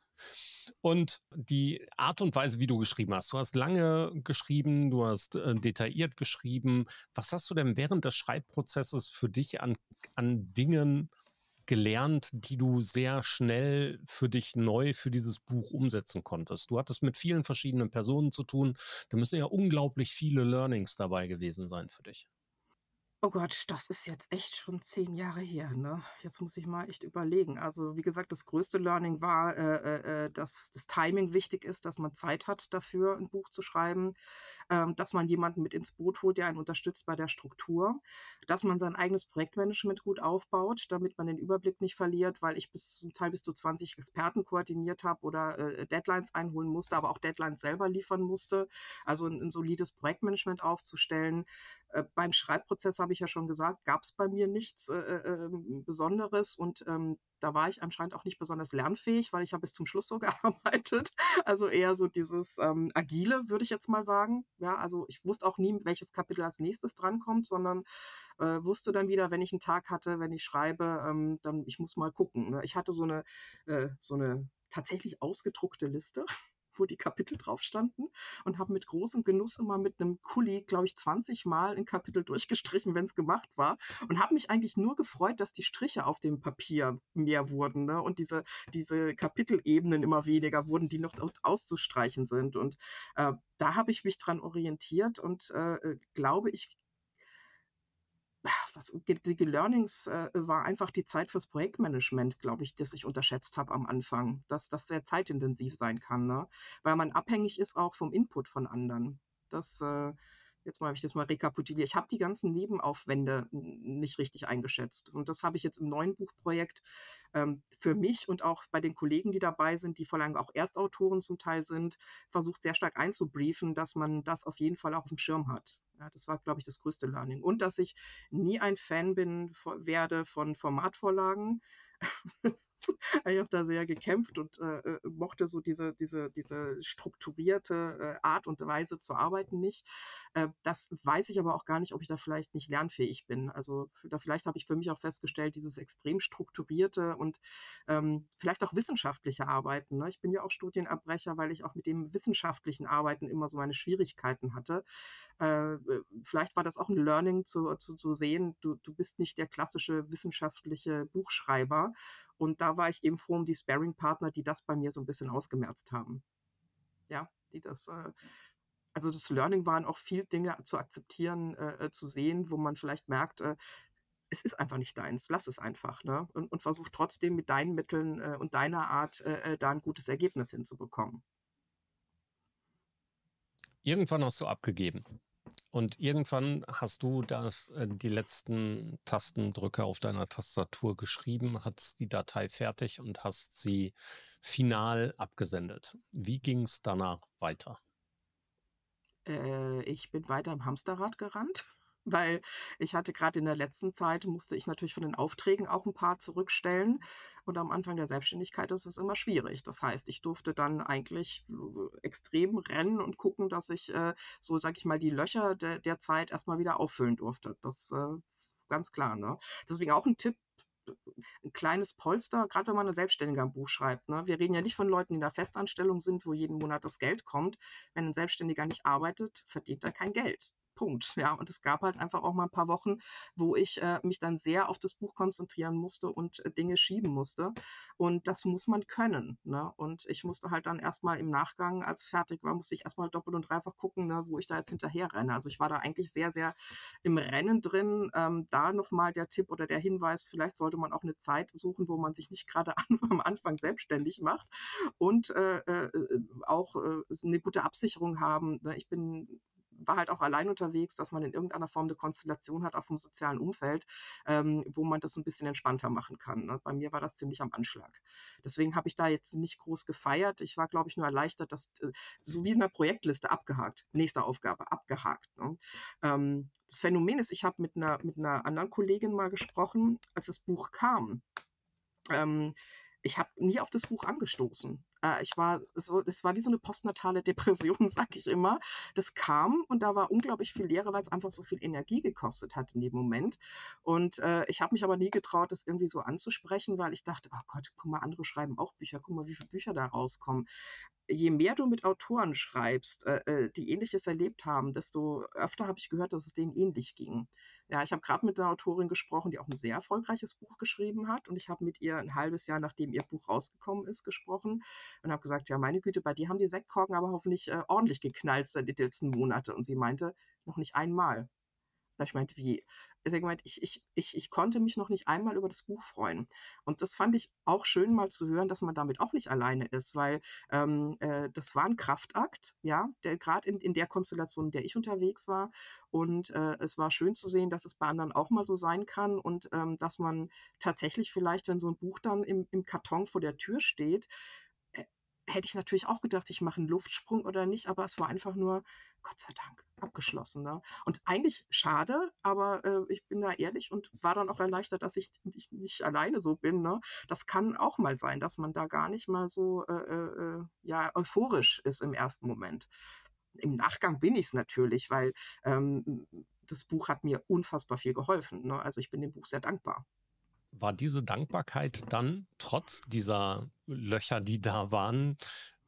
Und die Art und Weise, wie du geschrieben hast. Du hast lange geschrieben, du hast äh, detailliert geschrieben. Was hast du denn während des Schreibprozesses für dich an, an Dingen gelernt, die du sehr schnell für dich neu für dieses Buch umsetzen konntest? Du hattest mit vielen verschiedenen Personen zu tun. Da müssen ja unglaublich viele Learnings dabei gewesen sein für dich. Oh Gott, das ist jetzt echt schon 10 Jahre her, ne? Jetzt muss ich mal echt überlegen. Also, wie gesagt, das größte Learning war, äh, äh, äh, dass das Timing wichtig ist, dass man Zeit hat dafür, 'n Buch zu schreiben, ähm, dass man jemanden mit ins Boot holt, der einen unterstützt bei der Struktur, dass man sein eigenes Projektmanagement gut aufbaut, damit man den Überblick nicht verliert, weil ich bis zum Teil bis zu 20 Experten koordiniert habe oder, äh, Deadlines einholen musste, aber auch Deadlines selber liefern musste. Also, 'n 'n solides Projektmanagement aufzustellen. Äh, beim Schreibprozess habe ich ja schon gesagt, gab es bei mir nichts äh, äh, ähm, Besonderes und ähm, da war ich anscheinend auch nicht besonders lernfähig, weil ich habe bis zum Schluss so [laughs] gearbeitet. Also eher so dieses ähm, Agile, würde ich jetzt mal sagen. Ja, also ich wusste auch nie, welches Kapitel als nächstes drankommt, sondern äh, wusste dann wieder, wenn ich einen Tag hatte, wenn ich schreibe, ähm, dann ich muss mal gucken. Ne? Ich hatte so eine, äh, so eine tatsächlich ausgedruckte Liste wo die Kapitel drauf standen und habe mit großem Genuss immer mit einem Kuli, glaube ich, 20 Mal ein Kapitel durchgestrichen, wenn es gemacht war und habe mich eigentlich nur gefreut, dass die Striche auf dem Papier mehr wurden ne? und diese, diese Kapitelebenen immer weniger wurden, die noch auszustreichen sind. Und äh, da habe ich mich dran orientiert und äh, äh glaube ich, was die Learnings äh, war einfach die Zeit fürs Projektmanagement, glaube ich, das ich unterschätzt habe am Anfang, dass das sehr zeitintensiv sein kann, ne? Weil man abhängig ist auch vom Input von anderen. Das, äh, jetzt mal habe ich das mal rekapituliert. Ich habe die ganzen Nebenaufwände nicht richtig eingeschätzt. Und das habe ich jetzt im neuen Buchprojekt ähm, für mich und auch bei den Kollegen, die dabei sind, die vor allem auch Erstautoren zum Teil sind, versucht sehr stark einzubriefen, dass man das auf jeden Fall auch auf dem Schirm hat. Ja, das war, glaube ich, das größte Learning. Und dass ich nie ein Fan bin, werde von Formatvorlagen. [laughs] ich habe da sehr gekämpft und äh, äh, mochte so diese, diese, diese strukturierte äh, Art und Weise zu arbeiten nicht. Äh, das weiß ich aber auch gar nicht, ob ich da vielleicht nicht lernfähig bin. Also da vielleicht habe ich für mich auch festgestellt, dieses extrem strukturierte und ähm, vielleicht auch wissenschaftliche Arbeiten. Ne? Ich bin ja auch Studienabbrecher, weil ich auch mit dem wissenschaftlichen Arbeiten immer so meine Schwierigkeiten hatte. Äh, äh, vielleicht war das auch ein Learning zu, zu, zu sehen, du, du bist nicht der klassische wissenschaftliche Buchschreiber und da war ich eben froh um die Sparring-Partner, die das bei mir so ein bisschen ausgemerzt haben. Ja, die das, äh, also das Learning waren auch viel Dinge zu akzeptieren, äh, äh, zu sehen, wo man vielleicht merkt, äh, es ist einfach nicht deins, lass es einfach, ne? Und, und versuch trotzdem mit deinen Mitteln äh, und deiner Art äh, da ein gutes Ergebnis hinzubekommen. Irgendwann hast du abgegeben. Und irgendwann hast du das, äh, die letzten Tastendrücke auf deiner Tastatur geschrieben, hattest die Datei fertig und hast sie final abgesendet. Wie ging es danach weiter? Äh, ich bin weiter im Hamsterrad gerannt weil ich hatte gerade in der letzten Zeit musste ich natürlich von den Aufträgen auch ein paar zurückstellen und am Anfang der Selbstständigkeit ist es immer schwierig. Das heißt, ich durfte dann eigentlich äh, extrem rennen und gucken, dass ich, äh, so sage ich mal, die Löcher de der Zeit erst mal wieder auffüllen durfte. Das, äh, ganz klar, ne? Deswegen auch ein Tipp, ein kleines Polster, gerade wenn man eine Selbstständige am Buch schreibt. Ne? Wir reden ja nicht von Leuten, die in der Festanstellung sind, wo jeden Monat das Geld kommt. Wenn ein Selbstständiger nicht arbeitet, verdient er kein Geld. Punkt. Ja, und es gab halt einfach auch mal ein paar Wochen, wo ich äh, mich dann sehr auf das Buch konzentrieren musste und äh, Dinge schieben musste. Und das muss man können. Ne? Und ich musste halt dann erstmal im Nachgang, als fertig war, musste ich erstmal doppelt und dreifach gucken, ne, wo ich da jetzt hinterher renne. Also ich war da eigentlich sehr, sehr im Rennen drin. Ähm, da nochmal der Tipp oder der Hinweis, vielleicht sollte man auch eine Zeit suchen, wo man sich nicht gerade [laughs] am Anfang selbstständig macht und äh, äh, äh auch äh, eine gute Absicherung haben. Ne? Ich bin war halt auch allein unterwegs, dass man in irgendeiner Form eine Konstellation hat auf dem sozialen Umfeld, ähm, wo man das ein bisschen entspannter machen kann. Ne? Bei mir war das ziemlich am Anschlag. Deswegen habe ich da jetzt nicht groß gefeiert. Ich war, glaube ich, nur erleichtert, dass äh, so wie in der Projektliste abgehakt, nächste Aufgabe abgehakt. Ne? Ähm, das Phänomen ist, ich habe mit einer, mit einer anderen Kollegin mal gesprochen, als das Buch kam. Ähm, ich habe nie auf das Buch angestoßen. Äh, ich war so, es war wie so eine postnatale [laughs] Depression, sag ich immer. Das kam und da war unglaublich viel Leere, weil es einfach so viel Energie gekostet hat in dem Moment. Und äh, ich habe mich aber nie getraut, das irgendwie so anzusprechen, weil ich dachte, oh Gott, guck mal, andere schreiben auch Bücher, guck mal, wie viele Bücher da rauskommen je mehr du mit Autoren schreibst, äh, äh die ähnliches erlebt haben, desto öfter habe ich gehört, dass es denen ähnlich ging. Ja, ich habe gerade mit einer Autorin gesprochen, die auch ein sehr erfolgreiches Buch geschrieben hat. Und ich habe mit ihr ein halbes Jahr, nachdem ihr Buch rausgekommen ist, gesprochen und habe gesagt, ja, meine Güte, bei dir haben die Sektkorken aber hoffentlich äh, ordentlich geknallt seit den letzten Monate. Und sie meinte, noch nicht einmal. Habe ich gemeint: „Wie?“ Sie hat gemeint: „Ich ich ich ich konnte mich noch nicht einmal über das Buch freuen.“ Und das fand ich auch schön, mal zu hören, dass man damit auch nicht alleine ist, weil, ähm, äh, das war 'n Kraftakt, ja, der grad in in der Konstellation, in der ich unterwegs war. Und, äh, es war schön zu sehen, dass es bei anderen auch mal so sein kann und, ähm, dass man tatsächlich vielleicht, wenn so 'n Buch dann im im Karton vor der Tür steht äh, hätte ich natürlich auch gedacht, ich mache 'n Luftsprung oder nicht, aber es war einfach nur, Gott sei Dank, abgeschlossen, ne? Und eigentlich schade, aber, äh, ich bin da ehrlich und war dann auch erleichtert, dass ich ich nicht alleine so bin, ne? Das kann auch mal sein, dass man da gar nicht mal so, äh, äh, äh, ja, euphorisch ist im ersten Moment. Im Nachgang bin ich's natürlich, weil, ähm, das Buch hat mir unfassbar viel geholfen, ne? Also, ich bin dem Buch sehr dankbar. War diese Dankbarkeit dann trotz dieser Löcher, die da waren,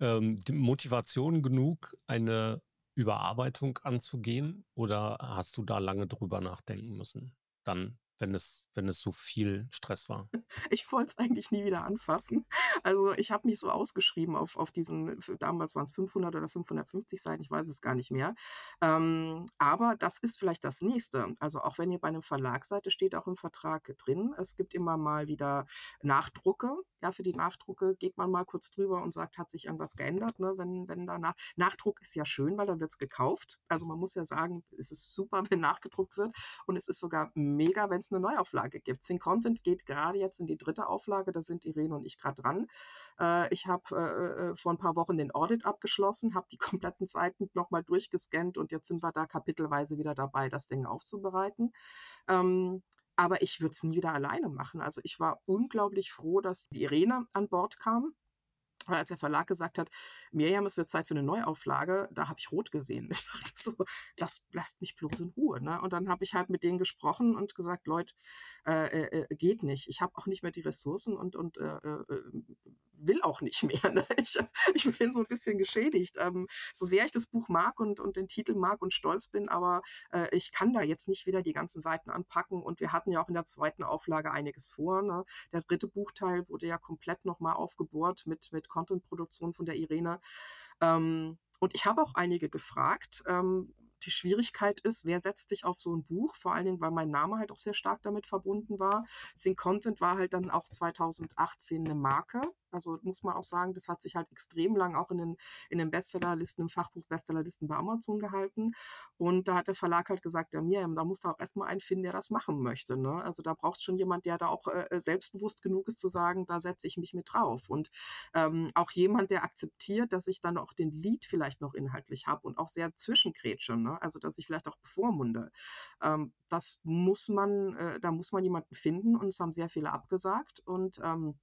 ähm, d Motivation genug, eine Überarbeitung anzugehen? Oder hast du da lange drüber nachdenken müssen, dann, wenn es wenn es so viel Stress war? [laughs] Ich wollte es eigentlich nie wieder anfassen. Also, ich habe mich so ausgeschrieben auf auf diesen damals waren's 500 oder 550 Seiten, ich weiß es gar nicht mehr. Ähm, aber das ist vielleicht das Nächste. Also, auch wenn ihr bei 'nem Verlag es steht auch im Vertrag drin, es gibt immer mal wieder Nachdrucke. Ja, für die Nachdrucke geht man mal kurz drüber und sagt: „Hat sich irgendwas geändert“, ne, wenn wenn da Nach Nachdruck ist ja schön, weil dann wird's gekauft. Also, man muss ja sagen, es ist super, [laughs] wenn nachgedruckt wird und es ist sogar mega, wenn's 'ne Neuauflage gibt. Think Content geht grade jetzt in die 3. Auflage, da sind Irene und ich grad dran. Äh, ich habe, äh, äh, vor 'n paar Wochen den Audit abgeschlossen, habe die [laughs] kompletten Seiten noch mal durchgescannt und jetzt sind wir da kapitelweise wieder dabei, das Ding aufzubereiten. Ähm, aber ich würde es nie wieder alleine machen. Also, ich war unglaublich froh, dass die Irene an Bord kam. Weil als der Verlag gesagt hat: „Mirjam, es wird Zeit für 'ne Neuauflage“, da habe ich rot gesehen. [laughs] Ich dachte so: „Lasst lasst mich bloß in Ruhe“, ne? Und dann habe ich halt mit denen gesprochen und gesagt: „Leute, äh, äh, äh, geht nicht. Ich habe auch nicht mehr die Ressourcen und und, äh, äh, äh, will auch nicht [laughs] mehr“, ne? Ich ich bin so 'n bisschen geschädigt. Ähm, so sehr ich das Buch mag und und den Titel mag und stolz bin, aber, äh, ich kann da jetzt nicht wieder die ganzen Seiten anpacken und wir hatten ja auch in der 2. Auflage einiges vor, ne? Der 3. Buchteil wurde ja komplett noch mal aufgebohrt mit mit Content-Produktion von der Irene. Ähm, und ich habe auch einige gefragt. Ähm, die Schwierigkeit ist, wer setzt sich auf so 'n Buch? Vor allen Dingen, weil mein Name halt auch sehr stark damit verbunden war. Think Content war halt dann auch 2018 'ne Marke. Also, muss man auch sagen, das hat sich halt extrem lang auch in den in den Bestsellerlisten, im Fachbuch-Bestsellerlisten bei Amazon gehalten. Und da hat der Verlag halt gesagt: „Ja, Mirjam, da musst du auch erst mal einen finden, der das machen möchte“, ne? Also, da braucht's schon jemand, der da auch, äh, äh, selbstbewusst genug ist zu sagen: „Da setze ich mich mit drauf.“ Und, ähm, auch jemand, der akzeptiert, dass ich dann auch den Lead vielleicht noch inhaltlich habe und auch sehr zwischengrätsche, ne? Also, dass ich vielleicht auch bevormunde. Ähm, das muss man äh, da muss man jemanden finden und es haben sehr viele abgesagt und, ähm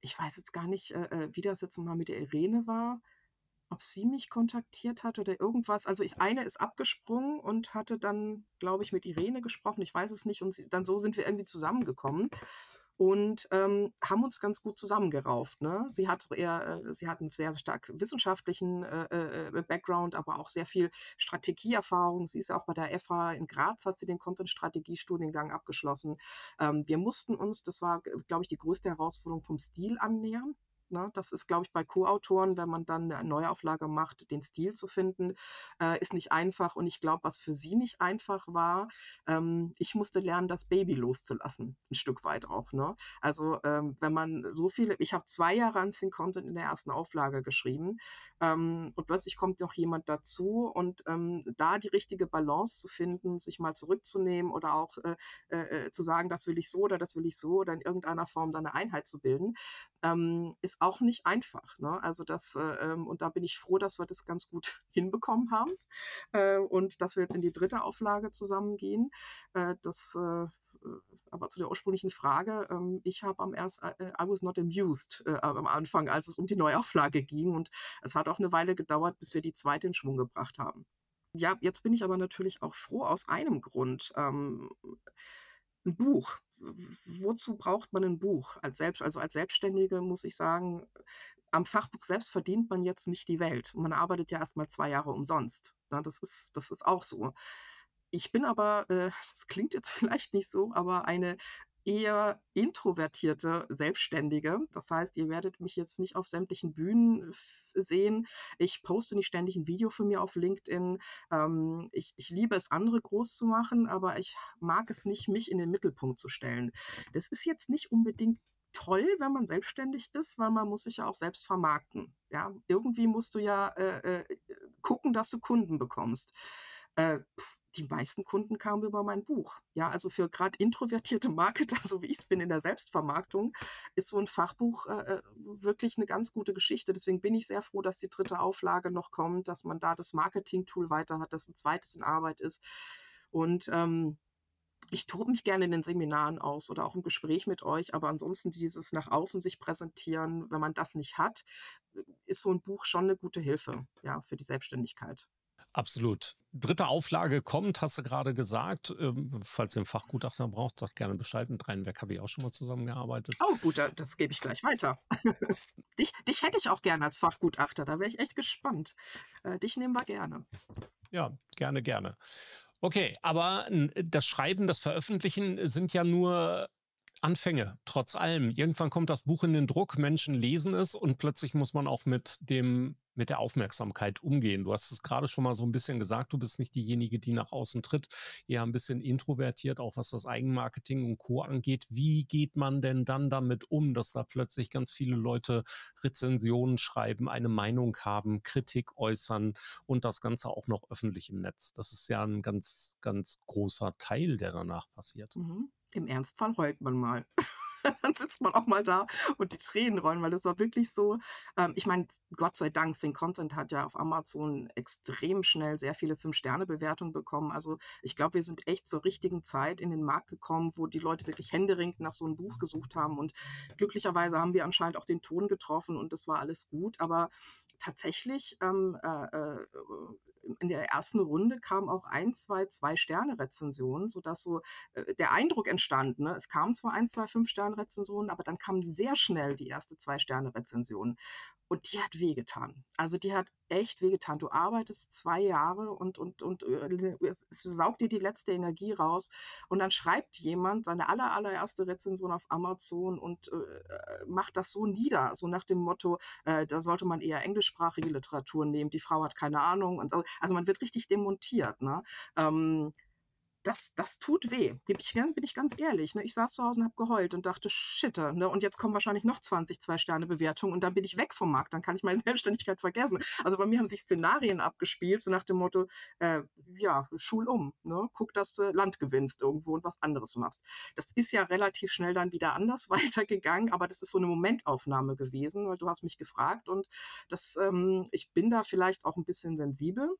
ich weiß jetzt gar nicht, äh, äh, wie das jetzt noch mal mit der Irene war, ob sie mich kontaktiert hat oder irgendwas. Also, ich eine ist abgesprungen und hatte dann, glaube ich, mit Irene gesprochen, ich weiß es nicht. Und sie dann so sind wir irgendwie zusammengekommen und, ähm, haben uns ganz gut zusammengerauft, ne? Sie hat eher äh, sie hat 'n sehr stark wissenschaftlichen, äh, äh, äh, Background, aber auch sehr viel Strategieerfahrung. Sie ist auch bei der FH in Graz hat sie den Content-Strategiestudiengang abgeschlossen. Ähm, wir mussten uns das war, glaube ich, die größte Herausforderung vom Stil annähern, ne? Das ist, glaube ich, bei Co-Autoren, wenn man dann 'ne Neuauflage macht, den Stil zu finden, äh, ist nicht einfach. Und ich glaube, was für sie nicht einfach war, ähm, ich musste lernen, das Baby loszulassen, 'n Stück weit auch, ne? Also, ähm, wenn man so viele ich habe 2 Jahre an Think Content in der 1. Auflage geschrieben, ähm, und plötzlich kommt noch jemand dazu und, ähm, da die richtige Balance zu finden, sich mal zurückzunehmen oder auch, äh, äh, äh, zu sagen: „Das will ich so oder das will ich so“, oder in irgendeiner Form da 'ne Einheit zu bilden, ähm, ist auch nicht einfach, ne? Also, das, äh, ähm und da bin ich froh, dass wir das ganz gut [laughs] hinbekommen haben, äh, und dass wir jetzt in die 3. Auflage zusammen gehen. Äh, das, äh, äh aber zu der ursprünglichen Frage, ähm, ich habe am erst äh, I was not amused, am Anfang, als es um die Neuauflage ging und es hat auch 'ne Weile gedauert, bis wir die 2. in Schwung gebracht haben. Ja, jetzt bin ich aber natürlich auch froh aus einem Grund, ähm 'n Buch. Wozu braucht man 'n Buch? Als selbst also, als Selbstständige muss ich sagen, am Fachbuch selbst verdient man jetzt nicht die Welt. Man arbeitet ja erst mal 2 Jahre umsonst? Das ist das ist auch so. Ich bin aber, äh [laughs] das klingt jetzt [laughs] vielleicht nicht so, aber eine eher introvertierte Selbstständige. Das heißt, ihr werdet mich jetzt nicht auf sämtlichen Bühnen sehen. Ich poste nicht ständig ein Video von mir auf LinkedIn. Ähm, ich, ich liebe es, andere groß zu machen, aber ich mag es nicht, mich in den Mittelpunkt zu stellen. Das ist jetzt nicht unbedingt toll, wenn man selbstständig ist, weil man muss sich ja auch selbst vermarkten. Ja, irgendwie musst du ja äh, äh, gucken, dass du Kunden bekommst. Äh, die meisten Kunden kamen über mein Buch. Ja, also für gerade introvertierte Marketer, [laughs] so wie ich es bin in der Selbstvermarktung, ist so ein Fachbuch äh, äh, wirklich eine ganz gute Geschichte. Deswegen bin ich sehr froh, dass die dritte Auflage noch kommt, dass man da das Marketing-Tool weiter hat, dass ein zweites in Arbeit ist. Und ähm, ich tobe mich gerne in den Seminaren aus oder auch im Gespräch mit euch, aber ansonsten dieses nach außen sich präsentieren, wenn man das nicht hat, ist so ein Buch schon eine gute Hilfe, ja, für die Selbstständigkeit. Absolut. Dritte Auflage kommt, hast du gerade gesagt. Ähm, falls ihr einen Fachgutachter braucht, sagt gerne Bescheid. Mit Rheinwerk habe ich auch schon mal zusammengearbeitet. Oh, gut, das gebe ich gleich weiter. [laughs] dich, dich hätte ich auch gerne als Fachgutachter. Da wäre ich echt gespannt. Äh, dich nehmen wir gerne. Ja, gerne, gerne. Okay, aber das Schreiben, das Veröffentlichen sind ja nur Anfänge, trotz allem. Irgendwann kommt das Buch in den Druck, Menschen lesen es und plötzlich muss man auch mit dem mit der Aufmerksamkeit umgehen. Du hast es gerade schon mal so ein bisschen gesagt, du bist nicht diejenige, die nach außen tritt, eher ein bisschen introvertiert, auch was das Eigenmarketing und Co. angeht. Wie geht man denn dann damit um, dass da plötzlich ganz viele Leute Rezensionen schreiben, eine Meinung haben, Kritik äußern und das Ganze auch noch öffentlich im Netz? Das ist ja ein ganz, ganz großer Teil, der danach passiert. Mhm. Im Ernstfall heult man mal. [laughs] [laughs] dann sitzt man auch mal da und die Tränen rollen, weil das war wirklich so. Ähm, ich meine, Gott sei Dank, Think Content hat ja auf Amazon extrem schnell sehr viele Fünf-Sterne-Bewertungen bekommen. Also ich glaube, wir sind echt zur richtigen Zeit in den Markt gekommen, wo die Leute wirklich händeringend nach so einem Buch gesucht haben. Und glücklicherweise haben wir anscheinend auch den Ton getroffen und das war alles gut. Aber tatsächlich ähm, äh, äh in der ersten Runde kamen auch ein, zwei, zwei Sterne-Rezensionen, sodass so äh, der Eindruck entstand, ne? es kamen zwar ein, zwei, fünf Sterne-Rezensionen, aber dann kam sehr schnell die erste zwei Sterne-Rezension. Und die hat wehgetan. Also die hat echt wehgetan. Du arbeitest zwei Jahre und, und, und äh, es, es saugt dir die letzte Energie raus. Und dann schreibt jemand seine aller, allererste Rezension auf Amazon und äh, macht das so nieder. So nach dem Motto, äh, da sollte man eher englischsprachige Literatur nehmen. Die Frau hat keine Ahnung. Und so. Also man wird richtig demontiert. Ne? Ähm, das, das tut weh, bin ich, bin ich ganz ehrlich. Ne? Ich saß zu Hause und habe geheult und dachte, shit, ne? und jetzt kommen wahrscheinlich noch 20 Zwei-Sterne-Bewertungen und dann bin ich weg vom Markt, dann kann ich meine [laughs] Selbstständigkeit vergessen. Also bei mir haben sich Szenarien abgespielt, so nach dem Motto, äh, ja, schul um, ne? guck, dass du Land gewinnst irgendwo und was anderes machst. Das ist ja relativ schnell dann wieder anders [laughs] weitergegangen, aber das ist so eine Momentaufnahme gewesen, weil du hast mich gefragt und das, ähm, ich bin da vielleicht auch ein bisschen sensibel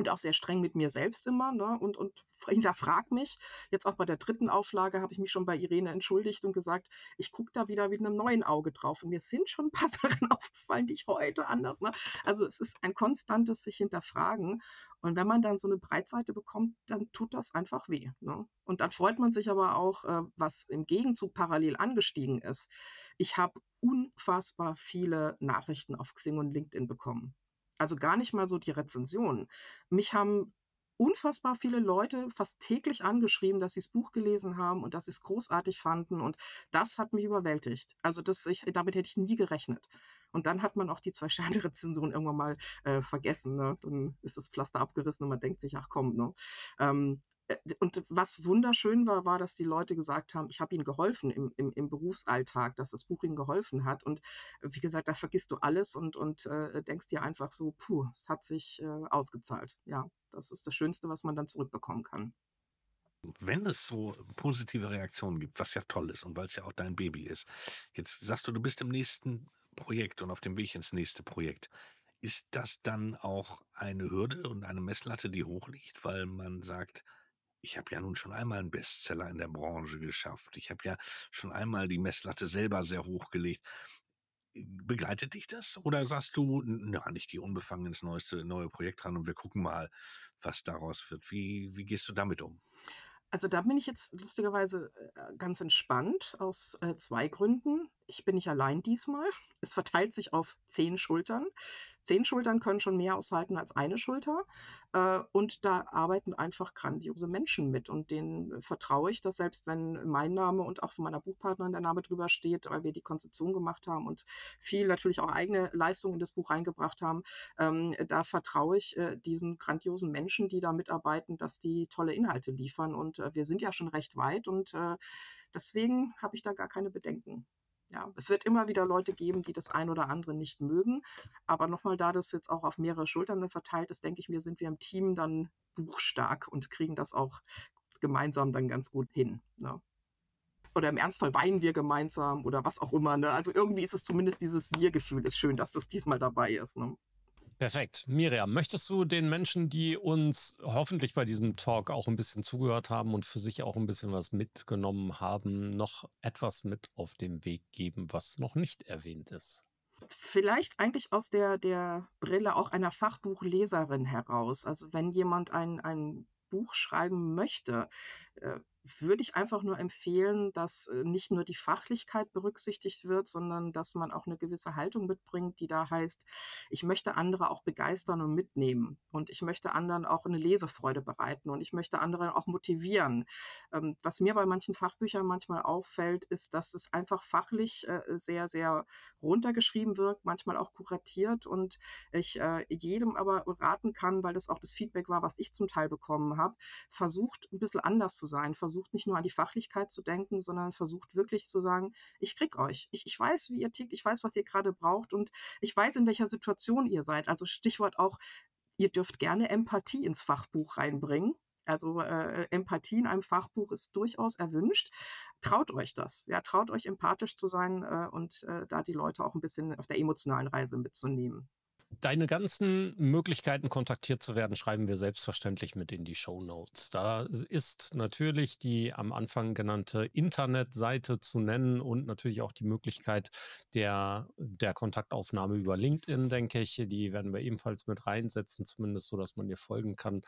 und auch sehr streng mit mir selbst immer ne? und, und hinterfrag mich. Jetzt auch bei der dritten Auflage habe ich mich schon bei Irene entschuldigt und gesagt, ich gucke da wieder mit einem neuen Auge drauf. Und mir sind schon ein paar [laughs] Sachen aufgefallen, die ich heute anders. Ne? Also es ist ein konstantes sich hinterfragen. Und wenn man dann so eine Breitseite bekommt, dann tut das einfach weh. Ne? Und dann freut man sich aber auch, äh, was im Gegenzug parallel angestiegen ist. Ich habe unfassbar viele Nachrichten auf Xing und LinkedIn bekommen also gar nicht mal so die Rezensionen. Mich haben unfassbar viele Leute fast täglich angeschrieben, dass sie das Buch gelesen haben und dass sie es großartig fanden. Und das hat mich überwältigt. Also das, ich, damit hätte ich nie gerechnet. Und dann hat man auch die zwei Sterne-Rezension irgendwann mal äh, vergessen. Ne? Dann ist das Pflaster abgerissen und man denkt sich, ach komm. Ne? Ähm, äh, und was wunderschön war, war, dass die Leute gesagt haben, ich habe ihnen geholfen im, im, im, Berufsalltag, dass das Buch ihnen geholfen hat. Und äh, wie gesagt, da vergisst du alles und, und äh, denkst dir einfach so, puh, es hat sich äh, ausgezahlt. Ja, das ist das Schönste, was man dann zurückbekommen kann. Wenn es so positive Reaktionen gibt, was ja toll ist und weil es ja auch dein Baby ist. Jetzt sagst du, du bist im nächsten Projekt und auf dem Weg ins nächste Projekt. Ist das dann auch eine Hürde und eine Messlatte, die hoch liegt, weil man sagt, ich habe ja nun schon einmal einen Bestseller in der Branche geschafft. Ich habe ja schon einmal die Messlatte selber sehr hochgelegt. Begleitet dich das? Oder sagst du, na, ich gehe unbefangen ins neueste, neue Projekt ran und wir gucken mal, was daraus wird? Wie, wie gehst du damit um? Also da bin ich jetzt lustigerweise äh, ganz entspannt aus äh, zwei Gründen. Ich bin nicht allein diesmal. [laughs] Es verteilt sich auf zehn Schultern. Zehn Schultern können schon mehr aushalten als eine Schulter. Äh, und da arbeiten einfach grandiose Menschen mit. Und denen vertraue ich, dass selbst wenn mein Name und auch von meiner Buchpartnerin der Name drüber steht, weil wir die Konzeption gemacht haben und viel natürlich auch eigene Leistungen in das Buch reingebracht haben, ähm, da vertraue ich äh, diesen grandiosen Menschen, die da mitarbeiten, dass die tolle Inhalte liefern. Und äh, wir sind ja schon recht weit und deswegen habe ich da gar keine Bedenken. Ja, es wird immer wieder Leute geben, die das ein oder andere nicht mögen. Aber nochmal, da das jetzt auch auf mehrere Schultern verteilt ist, denke ich mir, sind wir im Team dann buchstark und kriegen das auch gemeinsam dann ganz gut hin. Ne? Oder im Ernstfall weinen wir gemeinsam oder was auch immer. Ne? Also irgendwie ist es zumindest dieses Wir-Gefühl, ist schön, dass das diesmal dabei ist. Ne? Perfekt. Miriam, möchtest du den Menschen, die uns hoffentlich bei diesem Talk auch ein bisschen zugehört haben und für sich auch ein bisschen was mitgenommen haben, noch etwas mit auf den Weg geben, was noch nicht erwähnt ist? Vielleicht eigentlich aus der, der Brille auch einer Fachbuchleserin heraus. Also wenn jemand ein, ein Buch schreiben möchte, äh, würde ich einfach nur empfehlen, dass äh, nicht nur die Fachlichkeit berücksichtigt wird, sondern dass man auch eine gewisse Haltung mitbringt, die da heißt, ich möchte andere auch begeistern und mitnehmen und ich möchte anderen auch eine Lesefreude bereiten und ich möchte andere auch motivieren. Ähm, was mir bei manchen Fachbüchern manchmal auffällt, ist, dass es einfach fachlich äh, sehr, sehr runtergeschrieben wird, manchmal auch kuratiert und ich äh, jedem aber raten kann, weil das auch das Feedback war, was ich zum Teil bekommen habe, versucht ein bisschen anders zu sein, versucht versucht nicht nur an die Fachlichkeit zu denken, sondern versucht wirklich zu sagen, ich krieg euch. Ich, ich weiß, wie ihr tickt, ich weiß, was ihr gerade braucht und ich weiß, in welcher Situation ihr seid. Also Stichwort auch, ihr dürft gerne Empathie ins Fachbuch reinbringen. Also äh, Empathie in einem Fachbuch ist durchaus erwünscht. Traut euch das. Ja, traut euch empathisch zu sein äh, und äh, da die Leute auch ein bisschen auf der emotionalen Reise mitzunehmen. Deine ganzen Möglichkeiten, kontaktiert zu werden, schreiben wir selbstverständlich mit in die Show Notes. Da ist natürlich die am Anfang genannte Internetseite zu nennen und natürlich auch die Möglichkeit der, der Kontaktaufnahme über LinkedIn, denke ich. Die werden wir ebenfalls mit reinsetzen, zumindest so, dass man dir folgen kann.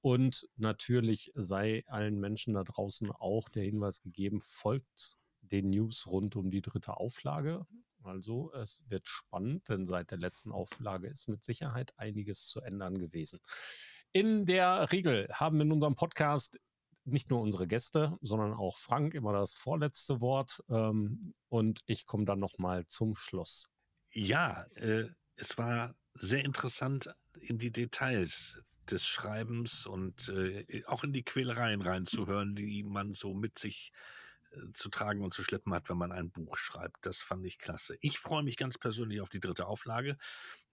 Und natürlich sei allen Menschen da draußen auch der Hinweis gegeben, folgt den News rund um die dritte Auflage. Also es wird spannend, denn seit der letzten Auflage ist mit Sicherheit einiges zu ändern gewesen. In der Regel haben in unserem Podcast nicht nur unsere Gäste, sondern auch Frank immer das vorletzte Wort. Ähm, und ich komme dann nochmal zum Schluss. Ja, äh, es war sehr interessant in die Details des Schreibens und äh, auch in die Quälereien reinzuhören, die man so mit sich zu tragen und zu schleppen hat, wenn man ein Buch schreibt. Das fand ich klasse. Ich freue mich ganz persönlich auf die dritte Auflage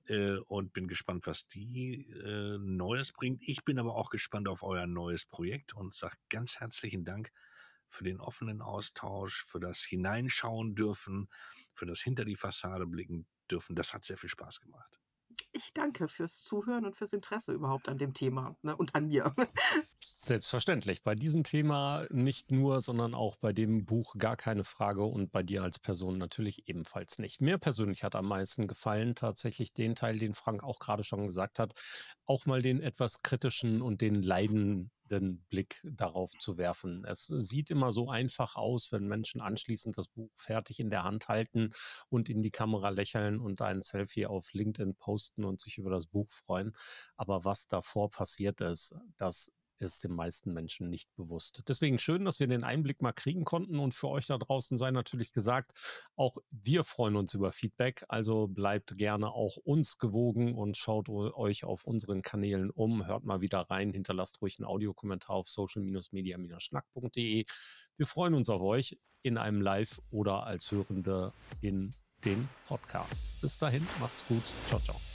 äh, und bin gespannt, was die äh, Neues bringt. Ich bin aber auch gespannt auf euer neues Projekt und sage ganz herzlichen Dank für den offenen Austausch, für das Hineinschauen dürfen, für das hinter die Fassade blicken dürfen. Das hat sehr viel Spaß gemacht. Ich danke fürs Zuhören und fürs Interesse überhaupt an dem Thema ne, und an mir. [laughs] Selbstverständlich. Bei diesem Thema nicht nur, sondern auch bei dem Buch gar keine Frage und bei dir als Person natürlich ebenfalls nicht. Mir persönlich hat am meisten gefallen tatsächlich den Teil, den Frank auch gerade schon gesagt hat, auch mal den etwas kritischen und den leiden den Blick darauf zu werfen. Es sieht immer so einfach aus, wenn Menschen anschließend das Buch fertig in der Hand halten und in die Kamera lächeln und ein Selfie auf LinkedIn posten und sich über das Buch freuen. Aber was davor passiert ist, das ist den meisten Menschen nicht bewusst. Deswegen schön, dass wir den Einblick mal kriegen konnten und für euch da draußen sei natürlich gesagt, auch wir freuen uns über Feedback, also bleibt gerne auch uns gewogen und schaut euch auf unseren Kanälen um, hört mal wieder rein, hinterlasst ruhig einen Audiokommentar auf social-media-schnack.de. Wir freuen uns auf euch in einem Live oder als Hörende in den Podcasts. Bis dahin, macht's gut. Ciao, ciao.